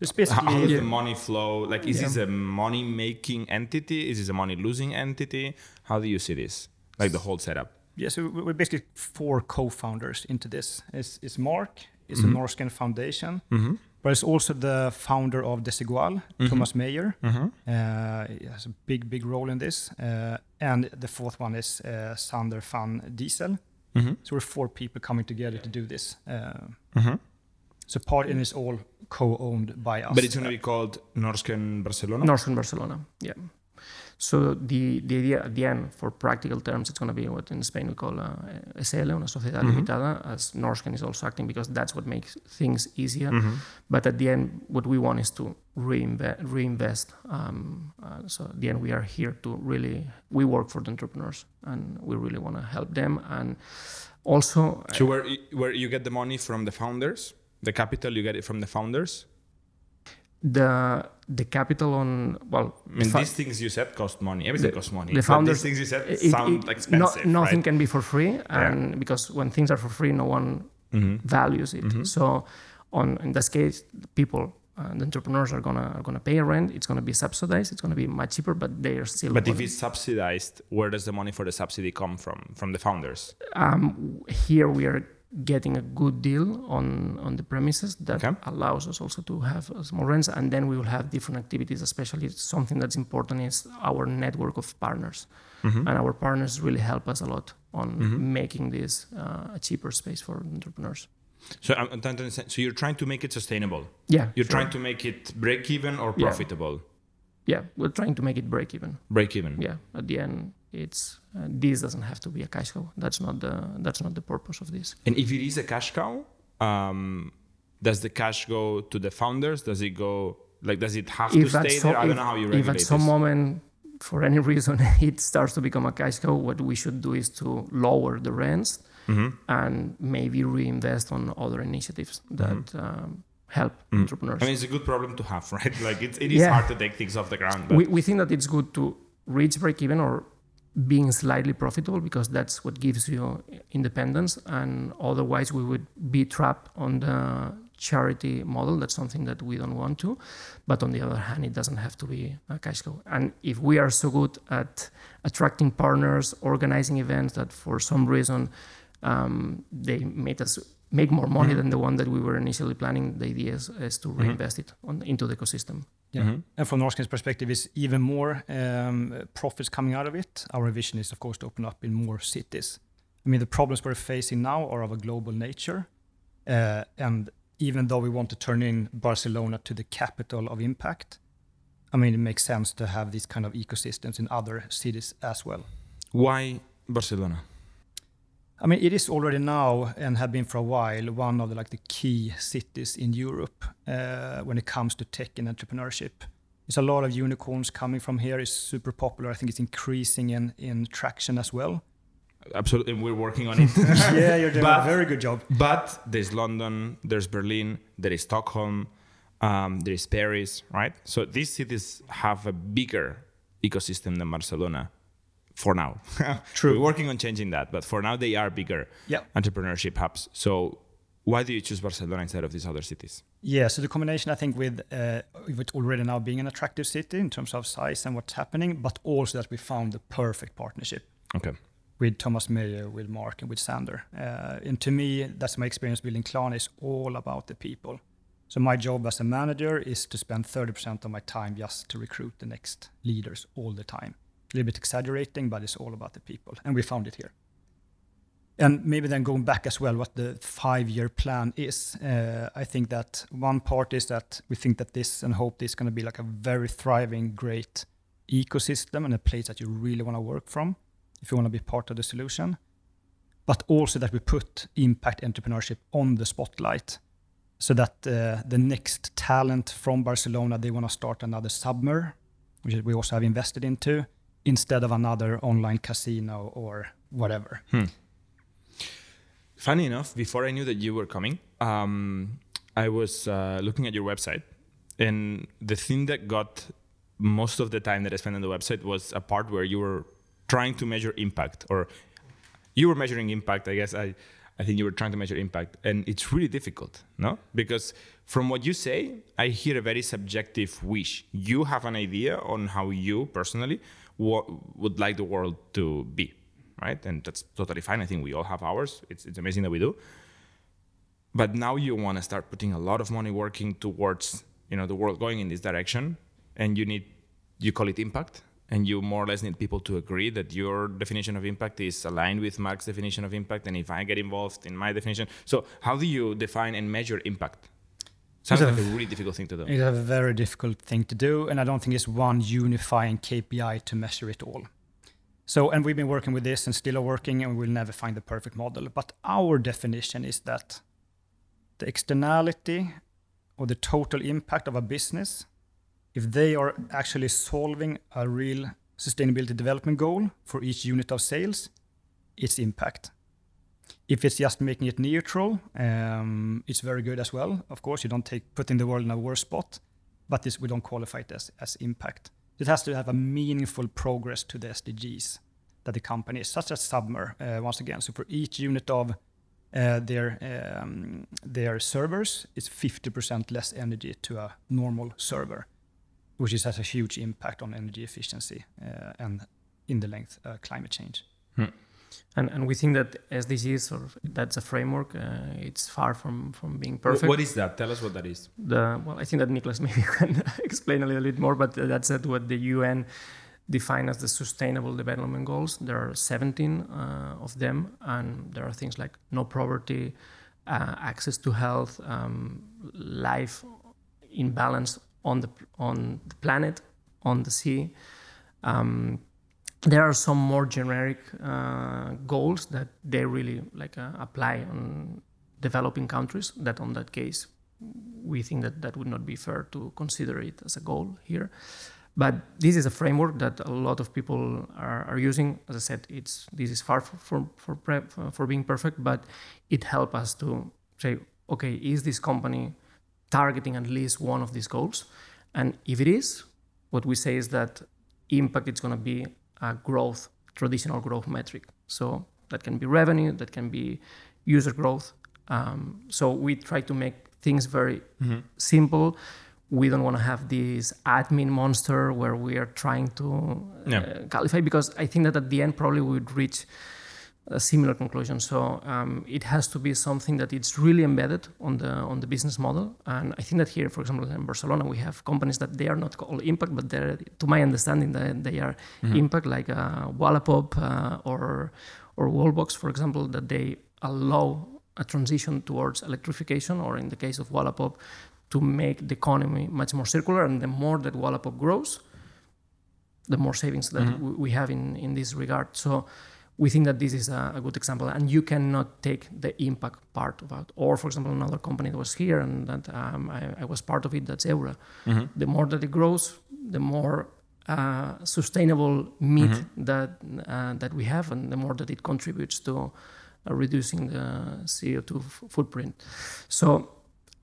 It's basically how does yeah. the money flow? Like, is yeah. this a money making entity? Is this a money losing entity? How do you see this? Like the whole setup? Yeah, so we're basically four co-founders into this. It's, it's Mark, it's mm-hmm. a Norrsken foundation. Mm-hmm but it's also the founder of Desigual, mm-hmm. Thomas Meyer. Mm-hmm. Uh, he has a big, big role in this. Uh, and the fourth one is uh, Sander van Diesel. Mm-hmm. So we're four people coming together to do this. Uh, mm-hmm. So part in is all co-owned by us. But it's going to be called Norrsken Barcelona. Norrsken Barcelona, yeah. So the, the idea at the end, for practical terms, it's going to be what in Spain we call a SL, una sociedad mm-hmm. limitada, as Norrsken is also acting because that's what makes things easier. Mm-hmm. But at the end, what we want is to reinvest. reinvest. Um, uh, so at the end, we are here to really, we work for the entrepreneurs and we really want to help them. And also... So where, where you get the money from the founders, the capital, you get it from the founders? The the capital on well I mean these things you said cost money everything the, costs money the founders, these things you said it, sound it, expensive no, nothing right? can be for free and yeah. because when things are for free no one mm-hmm. values it mm-hmm. so on in this case people uh, the entrepreneurs are gonna are gonna pay rent it's gonna be subsidized it's gonna be much cheaper but they are still but if it's subsidized where does the money for the subsidy come from from the founders um, here we are getting a good deal on on the premises that okay. allows us also to have small rents and then we will have different activities especially something that's important is our network of partners mm-hmm. and our partners really help us a lot on mm-hmm. making this uh, a cheaper space for entrepreneurs so I'm trying to understand. So you're trying to make it sustainable. Yeah. You're sure. trying to make it break even or profitable. Yeah. we're trying to make it break even. Break even. Yeah. At the end, it's uh, this doesn't have to be a cash cow. That's not the that's not the purpose of this. And if it is a cash cow, um, does the cash go to the founders? Does it go like does it have if to stay so, there? I don't know how you regulate If at some this. moment, for any reason, it starts to become a cash cow, what we should do is to lower the rents mm-hmm. and maybe reinvest on other initiatives that. Mm-hmm. Um, help mm. entrepreneurs. I mean, it's a good problem to have, right? Like it's, it is yeah. hard to take things off the ground. We, we think that it's good to reach break even or being slightly profitable because that's what gives you independence and otherwise we would be trapped on the charity model that's something that we don't want to but on the other hand it doesn't have to be a cash cow and if we are so good at attracting partners organizing events that for some reason um, they made us make more money mm-hmm. than the one that we were initially planning. The idea is, is to mm-hmm. reinvest mm-hmm. it on, into the ecosystem. Yeah. Mm-hmm. And from Norrsken's perspective, is even more um, profits coming out of it. Our vision is, of course, to open up in more cities. I mean, the problems we're facing now are of a global nature, uh, and even though we want to turn in Barcelona to the capital of impact, I mean, it makes sense to have these kind of ecosystems in other cities as well. Why Barcelona? I mean, it is already now and have been for a while one of the like the key cities in Europe uh, when it comes to tech and entrepreneurship. There's a lot of unicorns coming from here. It's super popular. I think it's increasing in in traction as well. Absolutely, we're working on it. yeah, you're doing but, a very good job. But there's London, there's Berlin, there is Stockholm, um, there is Paris, right? So these cities have a bigger ecosystem than Barcelona for now. True. We're working on changing that, but for now they are bigger yep. entrepreneurship hubs. So why do you choose Barcelona instead of these other cities? Yeah, so the combination, I think, with, uh, with already now being an attractive city in terms of size and what's happening, but also that we found the perfect partnership. Okay. With Thomas Meyer, with Mark, and with Sander. Uh, and to me, that's my experience building Klarna is all about the people. So my job as a manager is to spend 30% of my time just to recruit the next leaders all the time a little bit exaggerating, but it's all about the people. And we found it here. And maybe then going back as well, what the five-year plan is. Uh, I think that one part is that we think that this and hope this is going to be like a very thriving, great ecosystem and a place that you really want to work from if you want to be part of the solution. But also that we put impact entrepreneurship on the spotlight so that uh, the next talent from Barcelona, they want to start another Submer, which we also have invested into, instead of another online casino or whatever. Funny enough, before I knew that you were coming, um, I was uh, looking at your website, and the thing that got most of the time that I spent on the website was a part where you were trying to measure impact, or you were measuring impact. I guess I, I think you were trying to measure impact, and it's really difficult, no? Because from what you say, I hear a very subjective wish. You have an idea on how you personally would like the world to be, right? And that's totally fine. I think we all have ours. It's, it's amazing that we do. But now you want to start putting a lot of money working towards you know the world going in this direction, and you need you call it impact, and you more or less need people to agree that your definition of impact is aligned with Mark's definition of impact, and if I get involved in my definition, so how do you define and measure impact? Sounds it's like a, a really difficult thing to do. It's a very difficult thing to do, and I don't think it's one unifying KPI to measure it all. So, and we've been working with this and still are working, and we'll never find the perfect model. But our definition is that the externality or the total impact of a business, if they are actually solving a real sustainability development goal for each unit of sales, it's impact. If it's just making it neutral, um, it's very good as well. Of course, you don't take putting the world in a worse spot, but this we don't qualify it as, as impact. It has to have a meaningful progress to the SDGs that the company is, such as Submer, uh, once again. So for each unit of uh, their um, their servers, it's 50% less energy to a normal server, which is, has a huge impact on energy efficiency uh, and in the length uh, climate change. Hmm. And, and we think that SDGs of that's a framework. Uh, it's far from from being perfect. What is that? Tell us what that is. The well, I think that Niklas maybe can explain a little bit more, but that's what the UN define as the Sustainable Development Goals. There are 17 uh, of them, and there are things like no poverty, uh, access to health, um, life in balance on the on the planet, on the sea. Um, there are some more generic uh, goals that they really like uh, apply on developing countries that on that case we think that that would not be fair to consider it as a goal here. But this is a framework that a lot of people are, are using. As i said it's this is far for for, for, for being perfect but it helps us to say okay is this company targeting at least one of these goals? And if it is what we say is that impact is going to be growth, traditional growth metric. So that can be revenue, that can be user growth. Um, so we try to make things very mm-hmm. simple. We don't want to have this admin monster where we are trying to uh, yeah. qualify because I think that at the end probably we would reach a similar conclusion. So um, it has to be something that it's really embedded on the on the business model. And I think that here, for example, in Barcelona, we have companies that they are not called impact, but they're, to my understanding, that they are mm-hmm. impact, like uh, Wallapop uh, or or Wallbox, for example, that they allow a transition towards electrification, or in the case of Wallapop, to make the economy much more circular. And the more that Wallapop grows, the more savings that mm-hmm. we have in in this regard. So we think that this is a, a, good example and you cannot take the impact part of it or for example another company that was here and that um, I, I, was part of it that's Heura mm-hmm. the more that it grows the more uh, sustainable meat mm-hmm. that uh, that we have and the more that it contributes to uh, reducing the co2 f- footprint so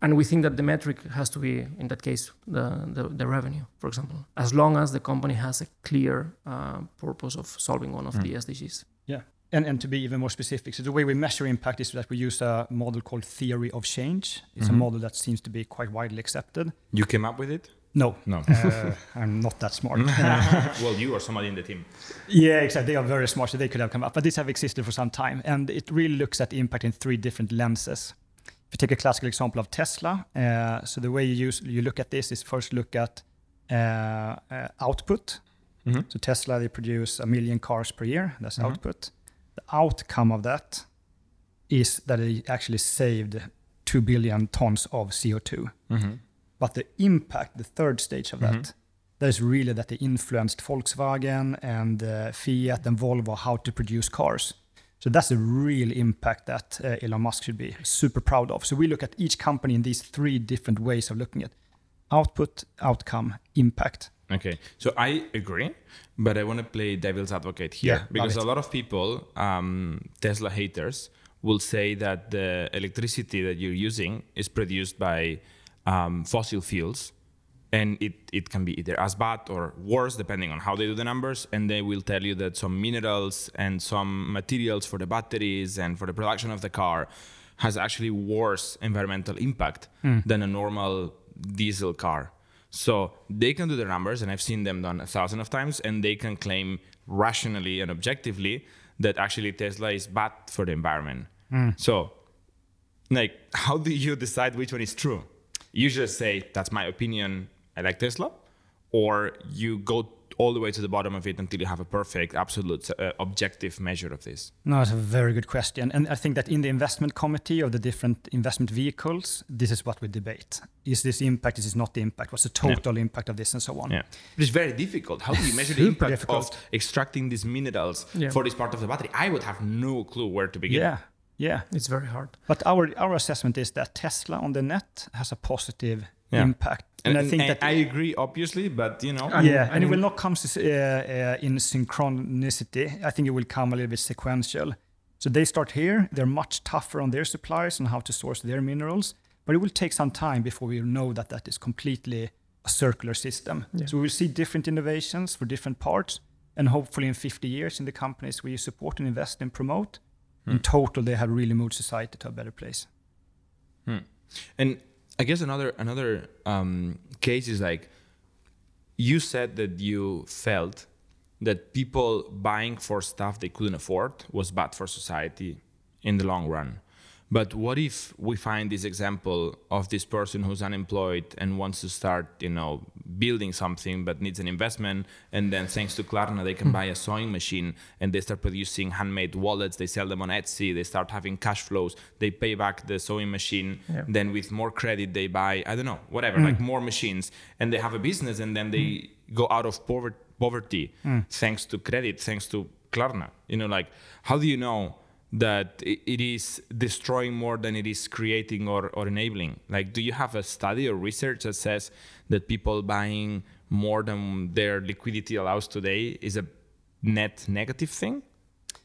and we think that the metric has to be in that case the, the, the revenue for example as long as the company has a clear uh, purpose of solving one of mm. the sdgs yeah. And, and to be even more specific, so the way we measure impact is that we use a model called theory of change. It's mm-hmm. a model that seems to be quite widely accepted. You came up with it? No, no, uh, I'm not that smart. well, you or somebody in the team. Yeah, exactly. They are very smart, so they could have come up. But these have existed for some time, and it really looks at the impact in three different lenses. If you take a classical example of Tesla, uh, so the way you use you look at this is first look at uh, uh output. Mm-hmm. So Tesla they produce a million cars per year. That's mm-hmm. output the outcome of that is that they actually saved 2 billion tons of CO2. Mm-hmm. But the impact, the third stage of mm-hmm. that, that is really that they influenced Volkswagen and uh, Fiat and Volvo how to produce cars. So that's a real impact that uh, Elon Musk should be super proud of. So we look at each company in these three different ways of looking at output, outcome, impact. Okay, so I agree, but I want to play devil's advocate here. Yeah, because a lot of people, um, Tesla haters, will say that the electricity that you're using is produced by um, fossil fuels and it, it can be either as bad or worse depending on how they do the numbers. And they will tell you that some minerals and some materials for the batteries and for the production of the car has actually worse environmental impact mm. than a normal diesel car so they can do the numbers and i've seen them done a thousand of times and they can claim rationally and objectively that actually tesla is bad for the environment mm. so like how do you decide which one is true you just say that's my opinion I like Tesla, or you go all the way to the bottom of it until you have a perfect, absolute, uh, objective measure of this? No, it's a very good question. And I think that in the investment committee of the different investment vehicles, this is what we debate. Is this impact? Is this not the impact? What's the total yeah. impact of this and so on? Yeah. But it's very difficult. How do you measure the impact difficult. of extracting these minerals yeah. for this part of the battery? I would have no clue where to begin. Yeah. Yeah, it's very hard. But our our assessment is that Tesla on the net has a positive yeah. impact. And, and, I think and that I agree, obviously, but you know, yeah, and, and it will not come uh, uh, in synchronicity. I think it will come a little bit sequential. So they start here. They're much tougher on their suppliers and how to source their minerals, but it will take some time before we know that that is completely a circular system. Yeah. So we will see different innovations for different parts, and hopefully in 50 years, in the companies we support and invest and promote, hmm. in total they have really moved society to a better place. Hmm. And I guess another another um, case is like you said that you felt that people buying for stuff they couldn't afford was bad for society in the long run. But what if we find this example of this person who's unemployed and wants to start, you know, building something but needs an investment, and then thanks to Klarna they can buy a sewing machine and they start producing handmade wallets. They sell them on Etsy. They start having cash flows. They pay back the sewing machine. Yeah. Then with more credit they buy I don't know whatever mm. like more machines, and they have a business, and then they mm. go out of poverty mm. thanks to credit, thanks to Klarna. You know, like how do you know? That it is destroying more than it is creating or, or enabling. Like do you have a study or research that says that people buying more than their liquidity allows today is a net negative thing?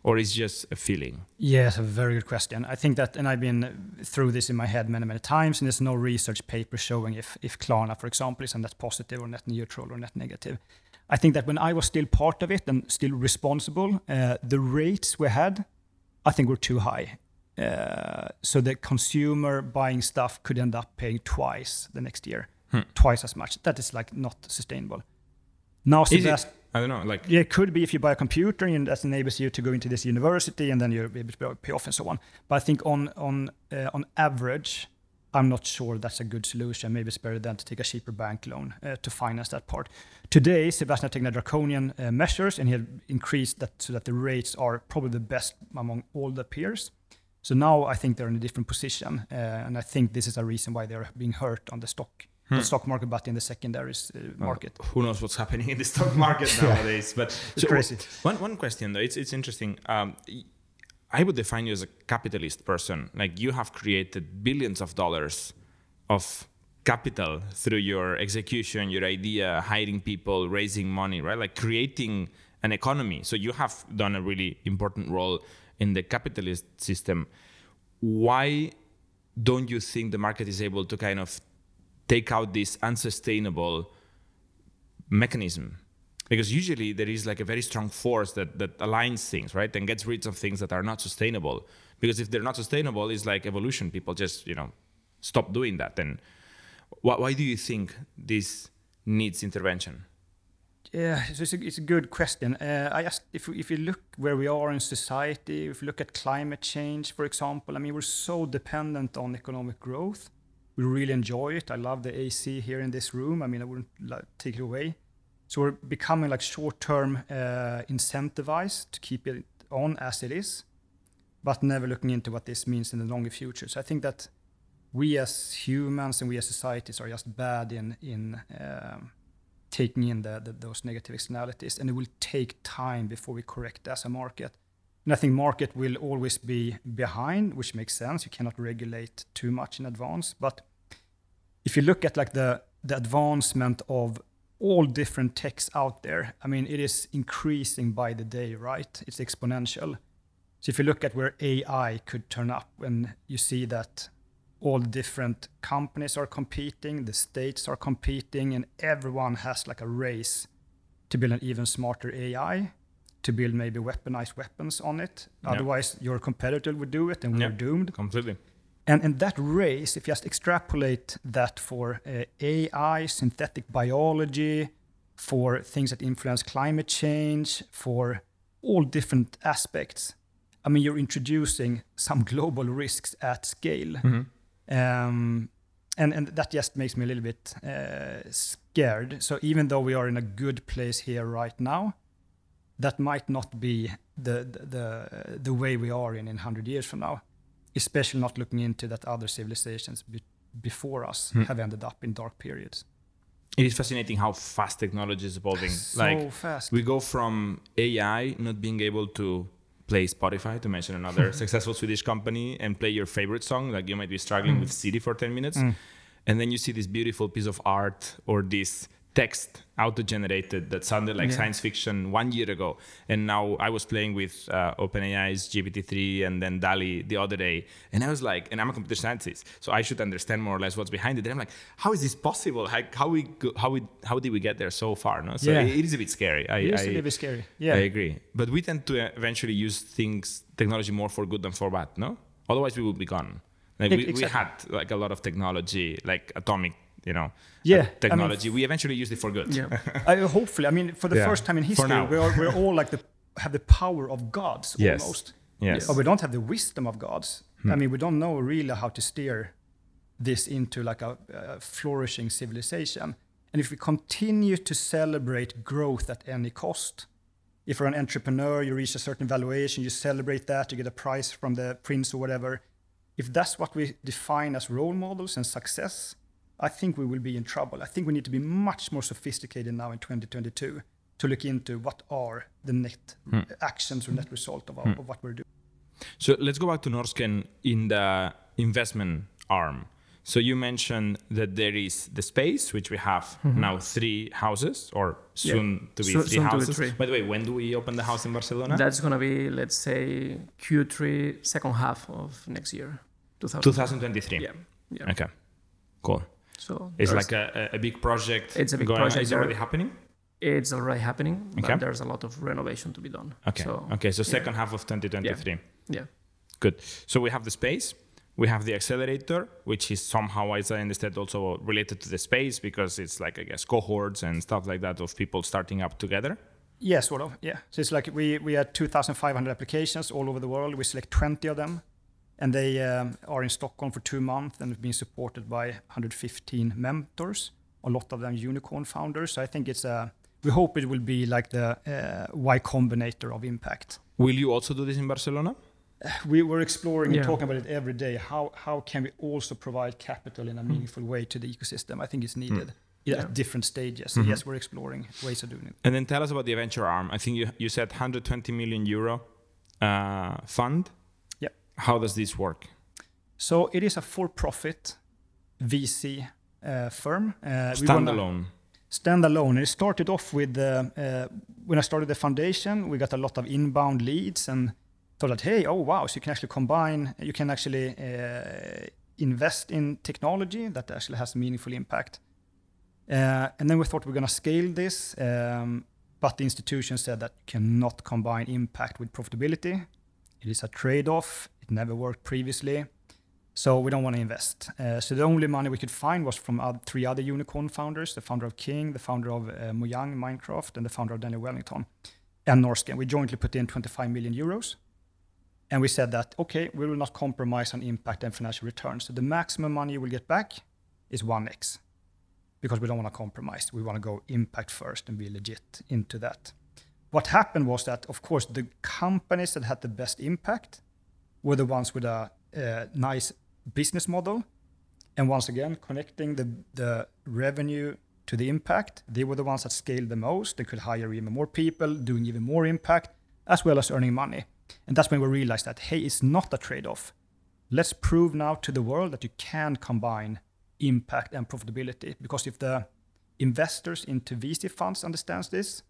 Or is just a feeling? Yes a very good question. I think that and i've been through this in my head many many times and there's no research paper showing if if klarna for example is a net positive or net neutral or net negative. I think that when i was still part of it and still responsible uh, the rates we had I think we're too high. Uh, so the consumer buying stuff could end up paying twice the next year, hmm. twice as much. That is like not sustainable. Now, Sebastian, I don't know. Like yeah, it could be if you buy a computer and that enables you to go into this university and then you're able to pay off and so on. But I think on on uh, on average, I'm not sure that's a good solution. Maybe it's better than to take a cheaper bank loan uh, to finance that part. Today, Sebastian had taken draconian uh, measures and he had increased that so that the rates are probably the best among all the peers. So now I think they're in a different position, uh, and I think this is a reason why they're being hurt on the stock. Hmm. The stock market, but in the secondaries uh, market. Well, who knows what's happening in the stock market nowadays? But it's so crazy. One one question though, it's it's interesting. Um, I would define you as a capitalist person. Like you have created billions of dollars of capital through your execution, your idea, hiring people, raising money, right? Like creating an economy. So you have done a really important role in the capitalist system. Why don't you think the market is able to kind of take out this unsustainable mechanism because usually there is like a very strong force that that aligns things right and gets rid of things that are not sustainable because if they're not sustainable it's like evolution people just you know stop doing that and why, why do you think this needs intervention yeah, so it's a, it's a good question. Uh, I asked if if you look where we are in society, if you look at climate change, for example, I mean, we're so dependent on economic growth. We really enjoy it. I love the AC here in this room. I mean, I wouldn't like, take it away. So we're becoming like short-term uh, incentivized to keep it on as it is. but never looking into what this means in the longer future. So I think that we as humans and we as societies are just bad in in um, taking in the, the, those negative externalities, and it will take time before we correct as a market. And I think market will always be behind, which makes sense. You cannot regulate too much in advance. But if you look at like the the advancement of all different techs out there, I mean, it is increasing by the day, right? It's exponential. So if you look at where AI could turn up, when you see that all different companies are competing, the states are competing, and everyone has like a race to build an even smarter AI, to build maybe weaponized weapons on it. Otherwise, your competitor would do it, and we're doomed. Completely. And in that race, if you just extrapolate that for uh, AI, synthetic biology, for things that influence climate change, for all different aspects, I mean, you're introducing some global risks at scale. Mm-hmm. Um, and, and that just makes me a little bit uh, scared. So even though we are in a good place here right now, that might not be the the the, way we are in in hundred years from now. Especially not looking into that other civilizations be, before us hmm. have ended up in dark periods. It is fascinating how fast technology is evolving. So like fast. We go from AI not being able to play Spotify to mention another successful Swedish company and play your favorite song. Like you might be struggling mm. with CD for 10 minutes. Mm. And then you see this beautiful piece of art or this text auto-generated that sounded like yeah. science fiction one year ago. And now i was playing with uh, openai's gpt-3 and then DALL-E the other day. And i was like and i'm a computer scientist so i should understand more or less what's behind it. And i'm like how is this possible? How, how we how we how did we get there so far no? So yeah. it, it is a bit scary. I, it is I, a bit scary. Yeah. I agree. But we tend to eventually use things technology more for good than for bad no? Otherwise we would be gone. Like we, exactly. we had like a lot of technology like atomic you know yeah technology I mean, we eventually used it for good. Yeah. I, hopefully i mean for the yeah. first time in history we are, we're all like the have the power of gods yes. almost. Yes. But we don't have the wisdom of gods. Hmm. i mean we don't know really how to steer this into like a, a flourishing civilization. And if we continue to celebrate growth at any cost if you're an entrepreneur you reach a certain valuation you celebrate that you get a prize from the prince or whatever if that's what we define as role models and success I think we will be in trouble. I think we need to be much more sophisticated now in 2022 to look into what are the net hmm. actions or net result of, our, hmm. of what we're doing. So let's go back to Norrsken in the investment arm. So you mentioned that there is the space, which we have mm-hmm. now three houses, or soon yeah. to be so, three houses. Be three. By the way, when do we open the house in Barcelona? That's going to be, let's say, Q3, second half of next year, 2023. Yeah. yeah. Okay. Cool. So it's like a, a big project. It's a big project. Is already happening. It's already happening, okay. but there's a lot of renovation to be done. Okay. So, okay. So second yeah. half of 2023. Yeah. yeah. Good. So we have the space. We have the accelerator, which is somehow, as I understand, also related to the space because it's like I guess cohorts and stuff like that of people starting up together. Yeah, sort of. Yeah. So it's like we we had 2,500 applications all over the world. We select 20 of them and they um, are in Stockholm for two months and have been supported by 115 mentors, a lot of them unicorn founders. So I think it's a, we hope it will be like the uh, Y Combinator of impact. Will you also do this in Barcelona? We were exploring yeah. and talking about it every day. How, how can we also provide capital in a hmm. meaningful mm. way to the ecosystem? I think it's needed. Mm. Yeah, at different stages. So mm-hmm. yes, we're exploring ways of doing it. And then tell us about the venture arm. I think you, you said 120 million euro uh, fund. How does this work? So it is a for-profit VC uh, firm. Uh, standalone. Standalone. It started off with uh, uh, when I started the foundation. We got a lot of inbound leads and thought that hey, oh wow, so you can actually combine. You can actually uh, invest in technology that actually has a meaningful impact. Uh, and then we thought we we're going to scale this, um, but the institution said that you cannot combine impact with profitability. It is a trade-off. It never worked previously. So we don't want to invest. Uh, so the only money we could find was from other, three other unicorn founders, the founder of King, the founder of uh, Mojang Minecraft, and the founder of Daniel Wellington, and Norrsken. We jointly put in 25 million euros. And we said that, okay, we will not compromise on impact and financial returns. So the maximum money you will get back is 1x because we don't want to compromise. We want to go impact first and be legit into that. What happened was that, of course, the companies that had the best impact were the ones with a, a nice business model. And once again, connecting the, the revenue to the impact, they were the ones that scaled the most. They could hire even more people, doing even more impact, as well as earning money. And that's when we realized that, hey, it's not a trade off. Let's prove now to the world that you can combine impact and profitability. Because if the investors into VC funds understands this,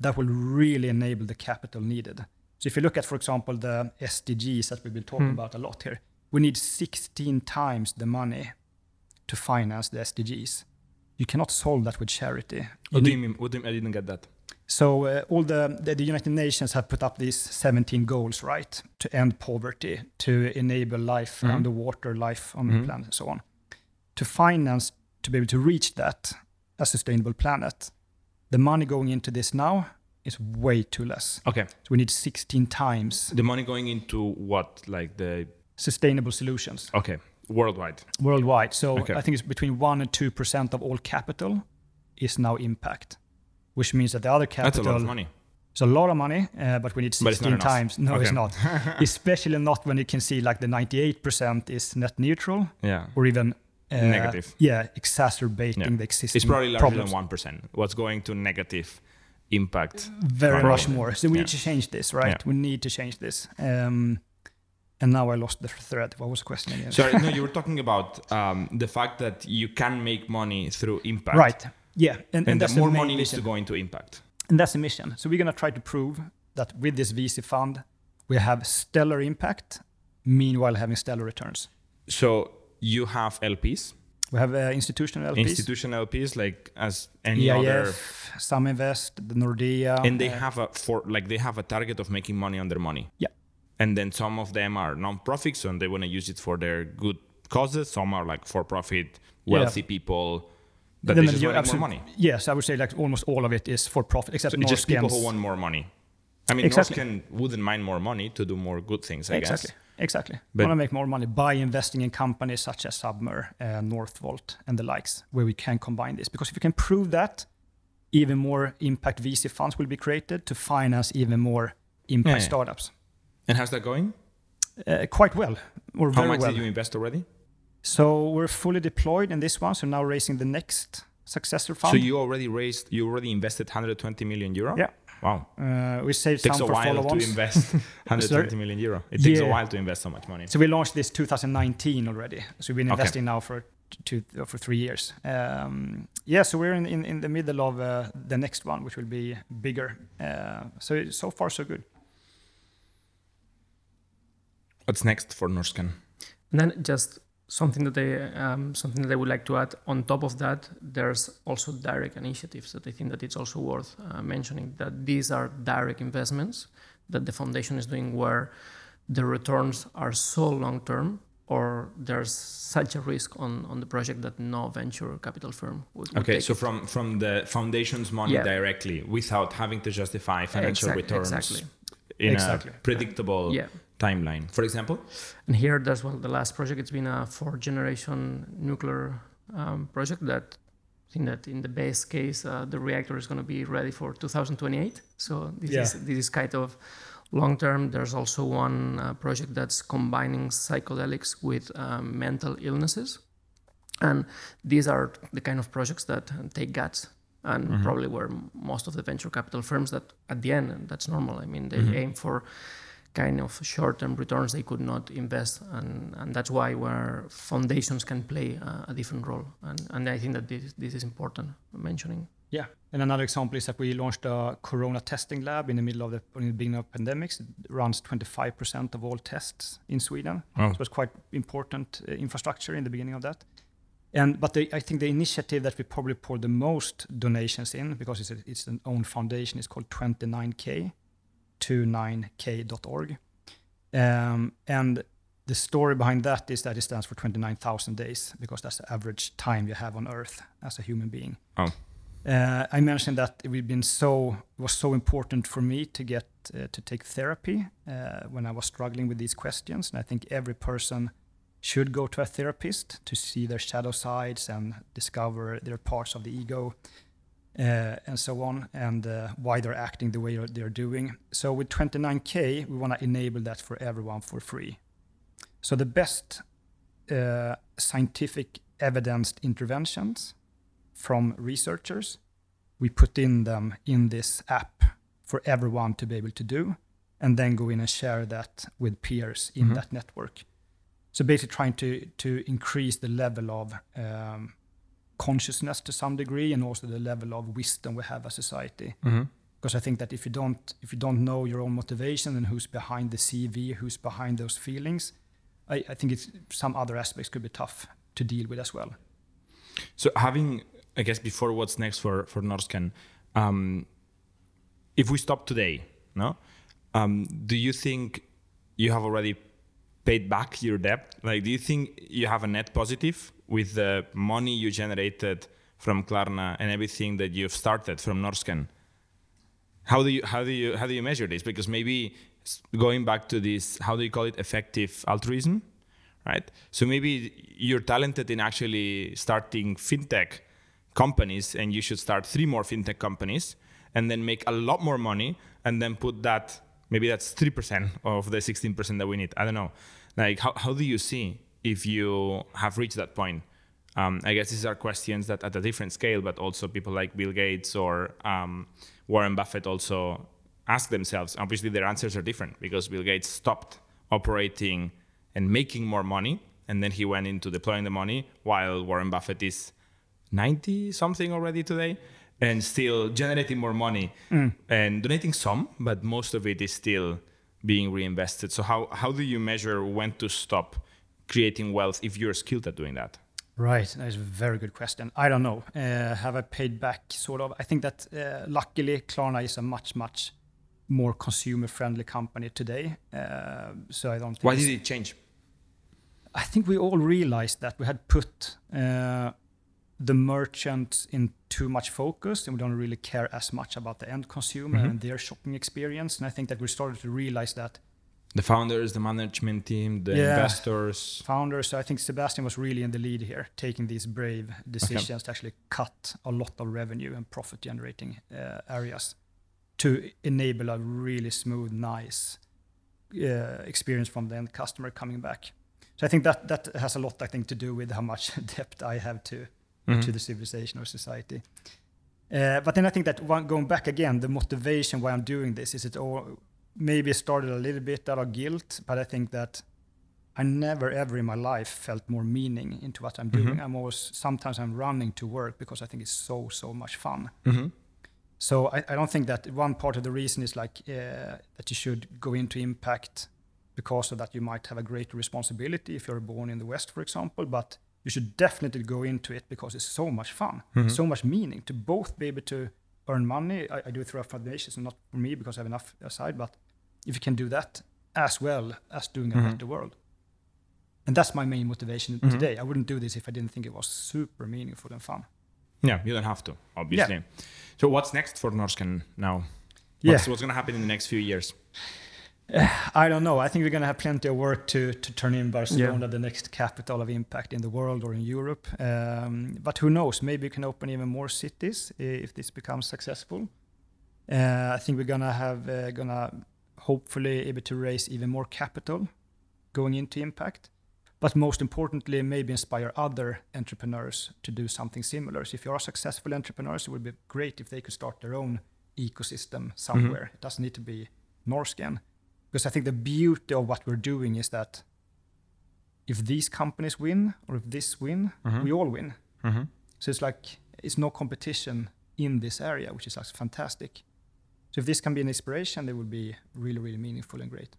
that will really enable the capital needed. So if you look at, for example, the SDGs that we've been talking mm. about a lot here, we need 16 times the money to finance the SDGs. You cannot solve that with charity. What do you mean? What do you mean? I didn't get that. So uh, all the, the, the United Nations have put up these 17 goals, right, to end poverty, to enable life mm-hmm. underwater, life on mm-hmm. the planet, and so on. To finance to be able to reach that, a sustainable planet, the money going into this now is way too less. Okay. So we need 16 times. The money going into what, like the sustainable solutions. Okay. Worldwide. Worldwide. So okay. I think it's between one and two percent of all capital is now impact which means that the other capital. That's a lot of money. It's a lot of money, uh, but we need 16 times. No, okay. it's not. Especially not when you can see like the 98% is net neutral. Yeah. Or even negative. Yeah, exacerbating yeah. the existing. It's probably larger problems. than one percent. What's going to negative impact? Very much more. So we yeah. need to change this, right? We need to change this. Um, and now I lost the thread. What was the question again? Sorry, no, you were talking about um, the fact that you can make money through impact. Right. Yeah, and, and, and more money needs to go into impact. And that's the mission. So we're going to try to prove that with this VC fund, we have stellar impact, meanwhile having stellar returns. So you have LPs. We have uh, institutional LPs. Institutional LPs, like as any EIF, other. Some invest, the Nordea. And they uh, have a for like they have a target of making money on their money. Yeah. And then some of them are non-profits and they want to use it for their good causes. Some are like for-profit, wealthy yeah. people that then they just want more money. Yes, I would say like almost all of it is for profit, except so just people who want more money. I mean, exactly. Norrsken wouldn't mind more money to do more good things, I exactly. guess. Exactly. But want to make more money by investing in companies such as Submer, uh, Northvolt, and the likes, where we can combine this. Because if we can prove that, even more impact VC funds will be created to finance even more impact yeah, yeah. startups. And how's that going? Uh, quite well. Or How much well. did you invest already? So we're fully deployed in this one. So now raising the next successor fund. So you already raised, you already invested 120 million euro. Yeah. Wow. Uh, we saved it takes some a for while to invest 120 million euro. It takes yeah. a while to invest so much money. So we launched this 2019 already. So we've been investing okay. now for two for three years. Um, yeah, so we're in, in, in the middle of uh, the next one, which will be bigger. Uh, so so far so good. What's next for Norrsken? And then just something that they um, something that I would like to add on top of that there's also direct initiatives that I think that it's also worth uh, mentioning that these are direct investments that the foundation is doing where the returns are so long term or there's such a risk on, on the project that no venture capital firm would, would okay so it. from from the foundation's money yeah. directly without having to justify financial exactly, returns exactly. in exactly. a predictable yeah timeline, for example? And here, that's well, the last project. It's been a four-generation nuclear um, project that I think that in the best case, uh, the reactor is going to be ready for 2028. So this yeah. is this is kind of long term. There's also one uh, project that's combining psychedelics with um, mental illnesses, and these are the kind of projects that take guts and mm-hmm. probably where most of the venture capital firms that at the end that's normal. I mean, they mm-hmm. aim for kind of short-term returns they could not invest and, and that's why where foundations can play a, a different role. And, and i think that this, this is important mentioning. Yeah. And another example is that we launched a corona testing lab in the middle of the, in the beginning of pandemics. It runs 25% of all tests in sweden. Oh. so it was quite important uh, infrastructure in the beginning of that. And but the, I think the initiative that we probably pour the most donations in because it's a, it's an own foundation is called 29k 29k.org. Um, and the story behind that is that it stands for 29,000 days because that's the average time you have on Earth as a human being. Oh. Uh, I mentioned that we've been so it was so important for me to get uh, to take therapy uh, when I was struggling with these questions, and I think every person should go to a therapist to see their shadow sides and discover their parts of the ego and so on, and uh, why they're acting the way they're doing. So with 29K, we want to enable that for everyone for free. So the best uh, scientific evidenced interventions from researchers, we put in them in this app for everyone to be able to do, and then go in and share that with peers in mm-hmm. that network. So basically, trying to to increase the level of um, consciousness to some degree and also the level of wisdom we have as society. Mm-hmm. because i think that if you don't if you don't know your own motivation and who's behind the cv who's behind those feelings i, I think it's some other aspects could be tough to deal with as well. So having i guess before what's next for for norrsken um, if we stop today no? Um, do you think you have already paid back your debt like do you think you have a net positive with the money you generated from Klarna and everything that you've started from Norrsken, how do you how do you how do you measure this? Because maybe going back to this, how do you call it effective altruism, right? So maybe you're talented in actually starting fintech companies, and you should start three more fintech companies, and then make a lot more money, and then put that maybe that's three percent of the sixteen percent that we need. I don't know. Like how how do you see if you have reached that point? Um, I guess these are questions that at a different scale, but also people like Bill Gates or um, Warren Buffett also ask themselves. Obviously, their answers are different because Bill Gates stopped operating and making more money, and then he went into deploying the money, while Warren Buffett is 90 something already today and still generating more money mm. and donating some, but most of it is still being reinvested. So how how do you measure when to stop creating wealth if you're skilled at doing that? Right, that is a very good question. I don't know. Uh, have I paid back? Sort of. I think that uh, luckily Klarna is a much much more consumer friendly company today. Uh, so I don't. Why did it change? I think we all realized that we had put uh, the merchant in too much focus, and we don't really care as much about the end consumer mm-hmm. and their shopping experience. And I think that we started to realize that the founders, the management team, the yeah, investors. Founders. So I think Sebastian was really in the lead here, taking these brave decisions okay. to actually cut a lot of revenue and profit generating uh, areas to enable a really smooth, nice uh, experience from the end customer coming back. So I think that that has a lot, I think, to do with how much debt I have to mm-hmm. to the civilization or society. Uh, but then I think that one, going back again, the motivation why I'm doing this is it all maybe started a little bit out of guilt, but I think that I never ever in my life felt more meaning into what I'm doing. Mm-hmm. I'm always sometimes I'm running to work because I think it's so so much fun. Mm-hmm. So I, I, don't think that one part of the reason is like uh, that you should go into impact because of that you might have a greater responsibility if you're born in the West, for example. But you should definitely go into it because it's so much fun, mm-hmm. so much meaning to both be able to earn money. I, I do it through foundations, not for me because I have enough aside, but if you can do that as well as doing a mm-hmm. better world. And that's my main motivation mm-hmm. today. I wouldn't do this if I didn't think it was super meaningful and fun. Yeah, you don't have to, obviously. Yeah. So what's next for Norrsken now? What's, yeah. what's going to happen in the next few years? I don't know. I think we're going to have plenty of work to to turn in Barcelona yeah. the next capital of impact in the world or in Europe. Um, but who knows? Maybe we can open even more cities if this becomes successful. Uh, I think we're gonna have uh, gonna hopefully able to raise even more capital going into impact. But most importantly, maybe inspire other entrepreneurs to do something similar. So if you are successful entrepreneurs, it would be great if they could start their own ecosystem somewhere. Mm-hmm. It doesn't need to be Norrsken. Because I think the beauty of what we're doing is that if these companies win or if this win, mm-hmm. we all win. Mm-hmm. So it's like it's no competition in this area, which is like fantastic. So if this can be an inspiration, it would be really, really meaningful and great.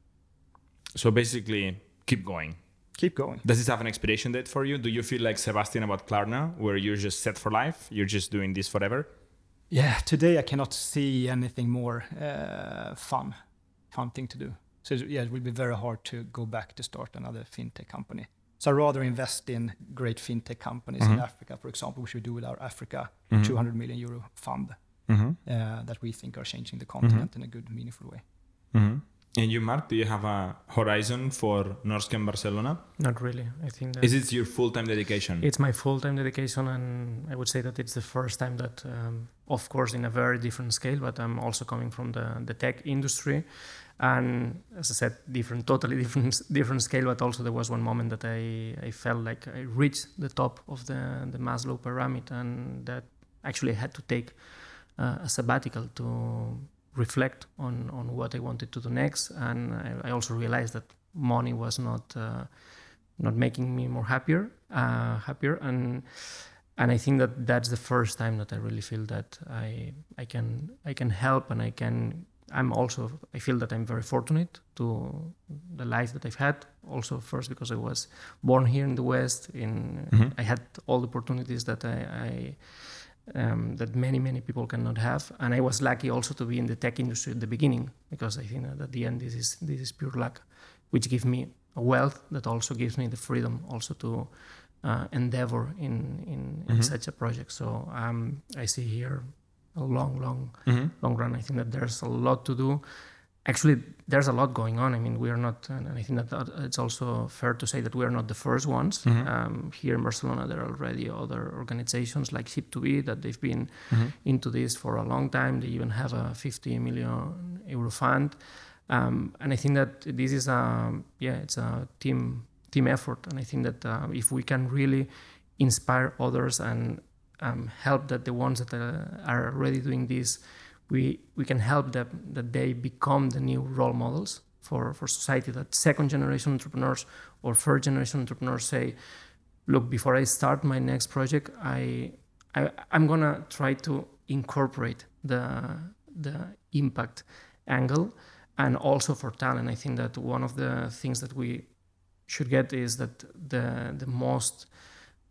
So basically, keep going. Keep going. Does this have an expiration date for you? Do you feel like Sebastian about Klarna, where you're just set for life? You're just doing this forever? Yeah, today I cannot see anything more uh, fun, fun thing to do. So yeah, it will be very hard to go back to start another fintech company. So I rather invest in great fintech companies mm-hmm. in Africa, for example, which we do with our Africa mm-hmm. 200 million euro fund mm-hmm. uh, that we think are changing the continent mm-hmm. in a good, meaningful way. Mm-hmm. And you, Mark, do you have a horizon for Norrsken Barcelona? Not really. I think that is it your full time dedication? It's my full time dedication, and I would say that it's the first time that, um, of course, in a very different scale. But I'm also coming from the the tech industry, and as I said, different, totally different different scale. But also there was one moment that I I felt like I reached the top of the the Maslow pyramid, and that actually I had to take uh, a sabbatical to reflect on on what I wanted to do next, and I, I also realized that money was not uh, not making me more happier, uh, happier, and and I think that that's the first time that I really feel that I I can I can help and I can I'm also I feel that I'm very fortunate to the life that I've had. Also, first because I was born here in the West, in mm-hmm. I had all the opportunities that I, I um, that many many people cannot have and i was lucky also to be in the tech industry at the beginning because i think that at the end this is this is pure luck which gives me a wealth that also gives me the freedom also to uh, endeavor in in, mm-hmm. in, such a project so um, i see here a long long mm-hmm. long run i think that there's a lot to do actually there's a lot going on. I mean, we are not, and I think that it's also fair to say that we are not the first ones. Mm-hmm. Um, here in Barcelona, there are already other organizations like Ship2B that they've been mm-hmm. into this for a long time. They even have a 50 million euro fund, um, and I think that this is a yeah, it's a team team effort, and I think that uh, if we can really inspire others and um, help that the ones that uh, are already doing this we, we can help them that they become the new role models for, for society that second generation entrepreneurs or third generation entrepreneurs say look before i start my next project i, I i'm gonna try to incorporate the the impact angle and also for talent. I think that one of the things that we should get is that the the most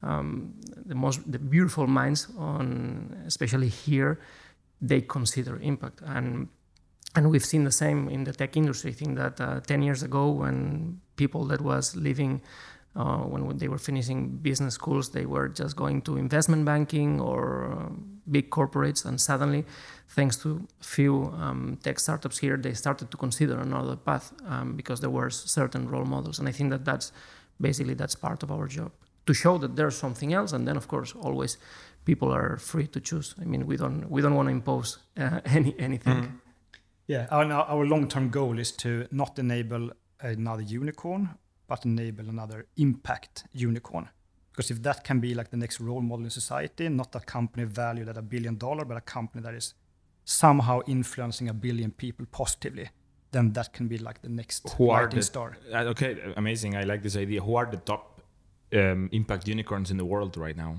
um, the most the beautiful minds on especially here they consider impact. And and we've seen the same in the tech industry. I think that uh, 10 years ago, when people that was living, uh, when they were finishing business schools, they were just going to investment banking or uh, big corporates, and suddenly, thanks to a few um, tech startups here, they started to consider another path um, because there were certain role models. And I think that that's basically that's part of our job to show that there's something else, and then of course always people are free to choose. I mean, we don't we don't want to impose uh, any anything. Mm. Yeah, our our long term goal is to not enable another unicorn, but enable another impact unicorn. Because if that can be like the next role model in society, not a company valued at a billion dollar, but a company that is somehow influencing a billion people positively, then that can be like the next Who are the, star. Uh, okay, amazing. I like this idea. Who are the top um, impact unicorns in the world right now?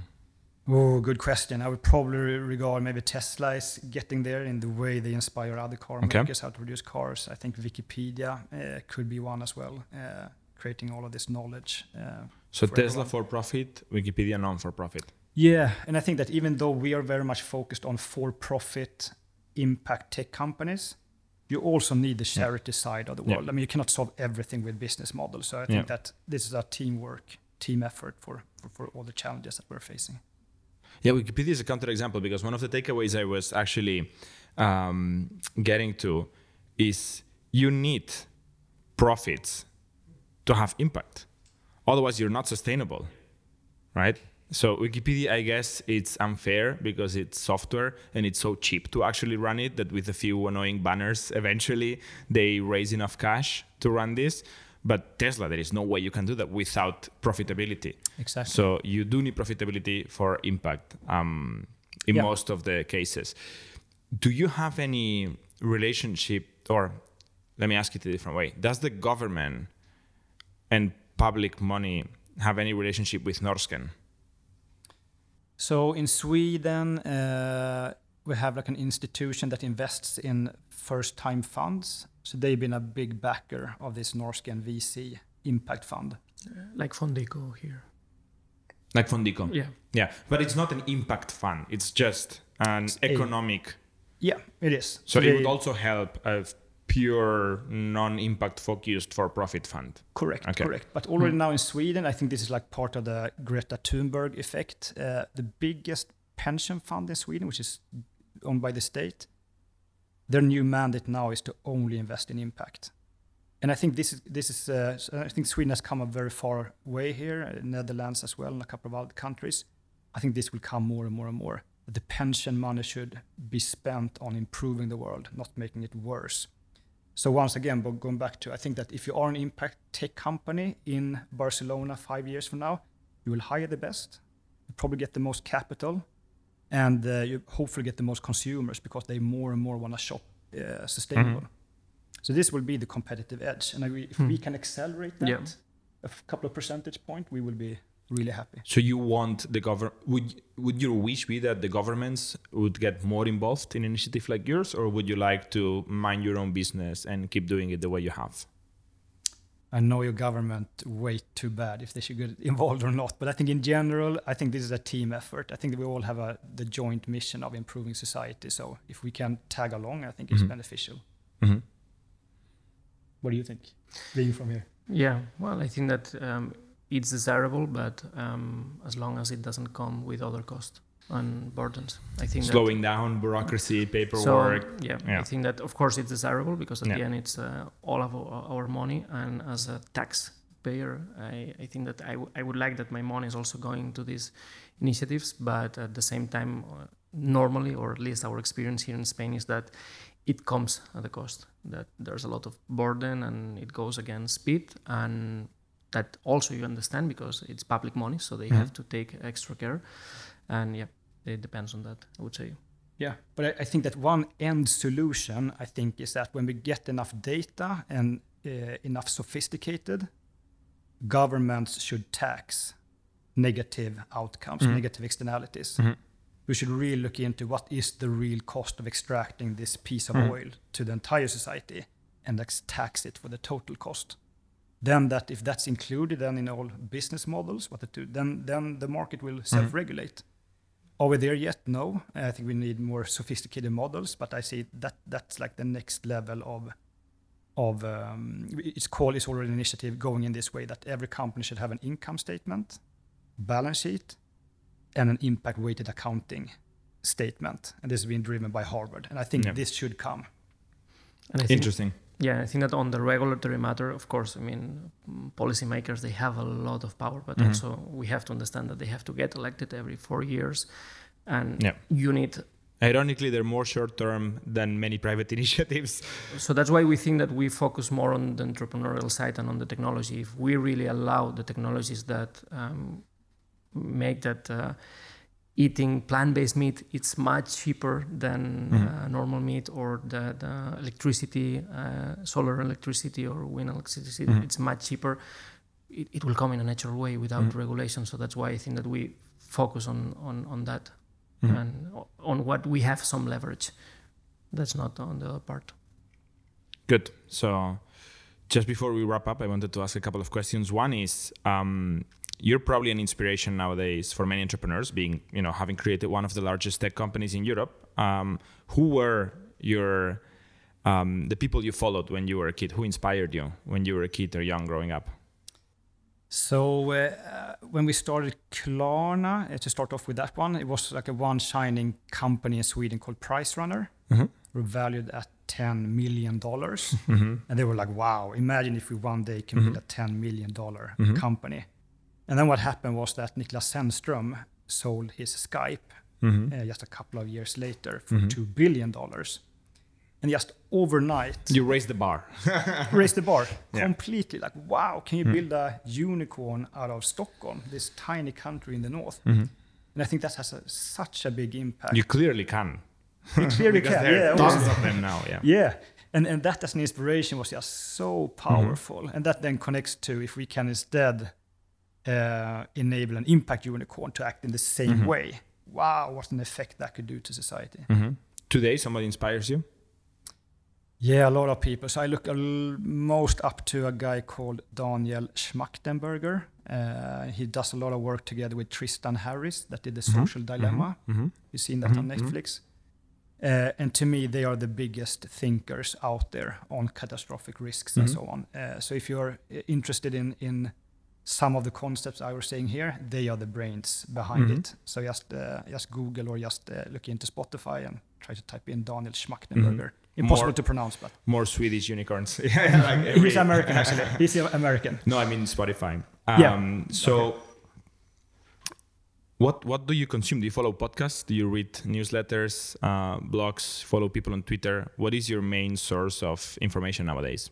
Oh, good question. I would probably regard maybe Tesla is getting there in the way they inspire other car okay. makers how to produce cars. I think Wikipedia uh, could be one as well, uh, creating all of this knowledge. Uh, so for Tesla everyone. for profit, Wikipedia non for profit. Yeah, and I think that even though we are very much focused on for profit impact tech companies, you also need the charity yeah. side of the world. Yeah. I mean, you cannot solve everything with business models. So I think yeah. that this is a teamwork, team effort for, for, for all the challenges that we're facing. Yeah, Wikipedia is a counterexample because one of the takeaways I was actually um, getting to is you need profits to have impact. Otherwise, you're not sustainable, right? So Wikipedia, I guess it's unfair because it's software and it's so cheap to actually run it that with a few annoying banners, eventually they raise enough cash to run this. But Tesla, there is no way you can do that without profitability. Exactly. So you do need profitability for impact um, in yeah. most of the cases. Do you have any relationship, or let me ask it a different way? Does the government and public money have any relationship with Norrsken? So in Sweden, uh, we have like an institution that invests in first-time funds. So they've been a big backer of this Norrsken VC impact fund. Like Fondico here. Like Fondico. Yeah. Yeah. But it's not an impact fund. It's just an it's economic. A, yeah, it is. So, so it would also help a pure non-impact focused for profit fund. Correct. Okay. Correct. But already mm. now in Sweden, I think this is like part of the Greta Thunberg effect. Uh, the biggest pension fund in Sweden, which is owned by the state, their new mandate now is to only invest in impact. and I think this is this is uh, I think Sweden has come a very far way here, uh, Netherlands as well, and a couple of other countries. I think this will come more and more and more. The pension money should be spent on improving the world, not making it worse. So once again, but going back to, I think that if you are an impact tech company in Barcelona five years from now, you will hire the best, you probably get the most capital, and uh, you hopefully get the most consumers because they more and more want to shop uh, sustainable. Mm-hmm. So this will be the competitive edge, and if mm. we can accelerate that yeah. a couple of percentage point, we will be really happy. So you want the government? Would would your wish be that the governments would get more involved in initiative like yours, or would you like to mind your own business and keep doing it the way you have? I know your government way too bad if they should get involved or not. But I think in general, I think this is a team effort. I think we all have a the joint mission of improving society. So if we can tag along, I think it's mm-hmm. beneficial. Mm-hmm. What do you think, being from here? Yeah, well, I think that um, it's desirable, but um, as long as it doesn't come with other costs and burdens. I think slowing down bureaucracy, paperwork. So, yeah, yeah, I think that of course it's desirable because at yeah. the end it's uh, all of our money, and as a taxpayer, I, I think that I, w- I would like that my money is also going to these initiatives, but at the same time, uh, normally, or at least our experience here in Spain is that it comes at a cost. That there's a lot of burden, and it goes against speed and that also you understand because it's public money, so they mm-hmm. have to take extra care. And yeah, it depends on that, I would say. Yeah, but I, I, think that one end solution, I think, is that when we get enough data and uh, enough sophisticated, governments should tax negative outcomes, mm-hmm. negative externalities. Mm-hmm. We should really look into what is the real cost of extracting this piece of mm-hmm. oil to the entire society and tax it for the total cost then that if that's included then in all business models, what then then the market will mm-hmm. self-regulate. Are we there yet? No. I think we need more sophisticated models, but I see that that's like the next level of of um, it's called it's already an initiative going in this way that every company should have an income statement, balance sheet, and an impact weighted accounting statement. And this has been driven by Harvard. And I think yeah. this should come. Interesting yeah, I think that on the regulatory matter, of course, I mean, policymakers they have a lot of power, but mm-hmm. also we have to understand that they have to get elected every four years, and yeah. you need. Ironically, they're more short-term than many private initiatives. So that's why we think that we focus more on the entrepreneurial side and on the technology. If we really allow the technologies that um, make that. Uh, eating plant-based meat it's much cheaper than mm-hmm. uh, normal meat or the, the electricity uh, solar electricity or wind electricity mm-hmm. it's much cheaper it, it, will come in a natural way without mm-hmm. regulation so that's why i think that we focus on on, on that mm-hmm. and on what we have some leverage that's not on the other part good so just before we wrap up i wanted to ask a couple of questions one is um, you're probably an inspiration nowadays for many entrepreneurs, being you know having created one of the largest tech companies in Europe. Um, who were your um, the people you followed when you were a kid? Who inspired you when you were a kid or young growing up? So uh, when we started Klarna, uh, to start off with that one, it was like a one shining company in Sweden called PriceRunner. Mm-hmm. We're valued at ten million dollars, mm-hmm. and they were like, "Wow! Imagine if we one day can mm-hmm. build a ten million dollar mm-hmm. company." And then what happened was that Niklas Zennström sold his Skype mm-hmm. uh, just a couple of years later for mm-hmm. $2 billion. And just overnight. You raised the bar. raised the bar yeah. completely. Like, wow, can you mm. build a unicorn out of Stockholm, this tiny country in the north? Mm-hmm. And I think that has a, such a big impact. You clearly can. You clearly can. There are yeah, tons of them now. Yeah. Yeah. And, and that as an inspiration was just so powerful. Mm-hmm. And that then connects to if we can instead uh, enable an impact unicorn to act in the same mm-hmm. way. Wow, what an effect that could do to society. Mm-hmm. Today, somebody inspires you? Yeah, a lot of people. So I look most up to a guy called Daniel Schmachtenberger. Uh, he does a lot of work together with Tristan Harris that did the mm-hmm. Social Dilemma. Mm-hmm. mm-hmm. You've seen that on mm-hmm. Netflix. Uh, and to me, they are the biggest thinkers out there on catastrophic risks and so on. Uh, so if you're interested in in some of the concepts I was saying here, they are the brains behind mm-hmm. it. So just uh, just Google or just uh, look into Spotify and try to type in Daniel Schmachtenberger. Mm-hmm. impossible more, to pronounce, but more Swedish unicorns. like every... He's American, actually. He's American. No, I mean Spotify. Um, yeah. So. Okay. What what do you consume? Do you follow podcasts? Do you read newsletters, uh, blogs? Follow people on Twitter? What is your main source of information nowadays?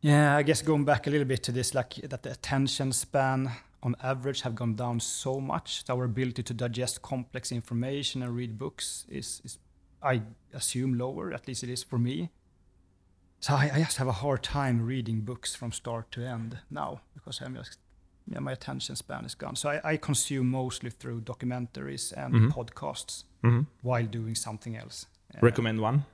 Yeah, I guess going back a little bit to this, like that the attention span on average have gone down so much. that Our ability to digest complex information and read books is, is I assume, lower. At least it is for me. So I, I, just have a hard time reading books from start to end now because I'm just yeah, my attention span is gone. So I, I consume mostly through documentaries and mm-hmm. podcasts mm-hmm. while doing something else. Recommend one.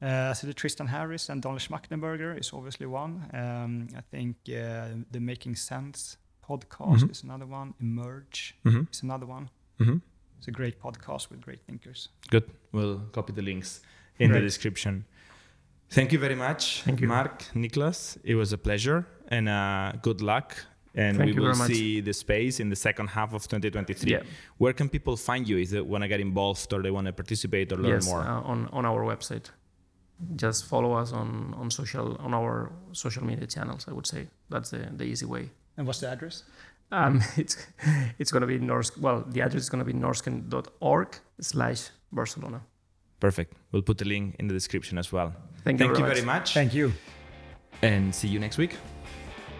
Uh, so the Tristan Harris and Donald Schmachtenberger is obviously one. Um, I think uh, the Making Sense podcast mm-hmm. is another one. Emerge mm-hmm. is another one. Mm-hmm. It's a great podcast with great thinkers. Good. We'll copy the links in the description. Thank you very much, Thank you. Mark, Niklas. It was a pleasure and uh, good luck. And Thank we will see the space in the second half of 2023. Yeah. Where can people find you if they want to get involved or they want to participate or learn yes, more? Uh, on, on our website just follow us on, on social on our social media channels. I would say that's the, the easy way. And what's the address? Um, it's it's going to be Norsk. Well, the address is going to be norrsken.org slash Barcelona. Perfect. We'll put the link in the description as well. Thank, Thank you, very, very much. Thank you. And see you next week.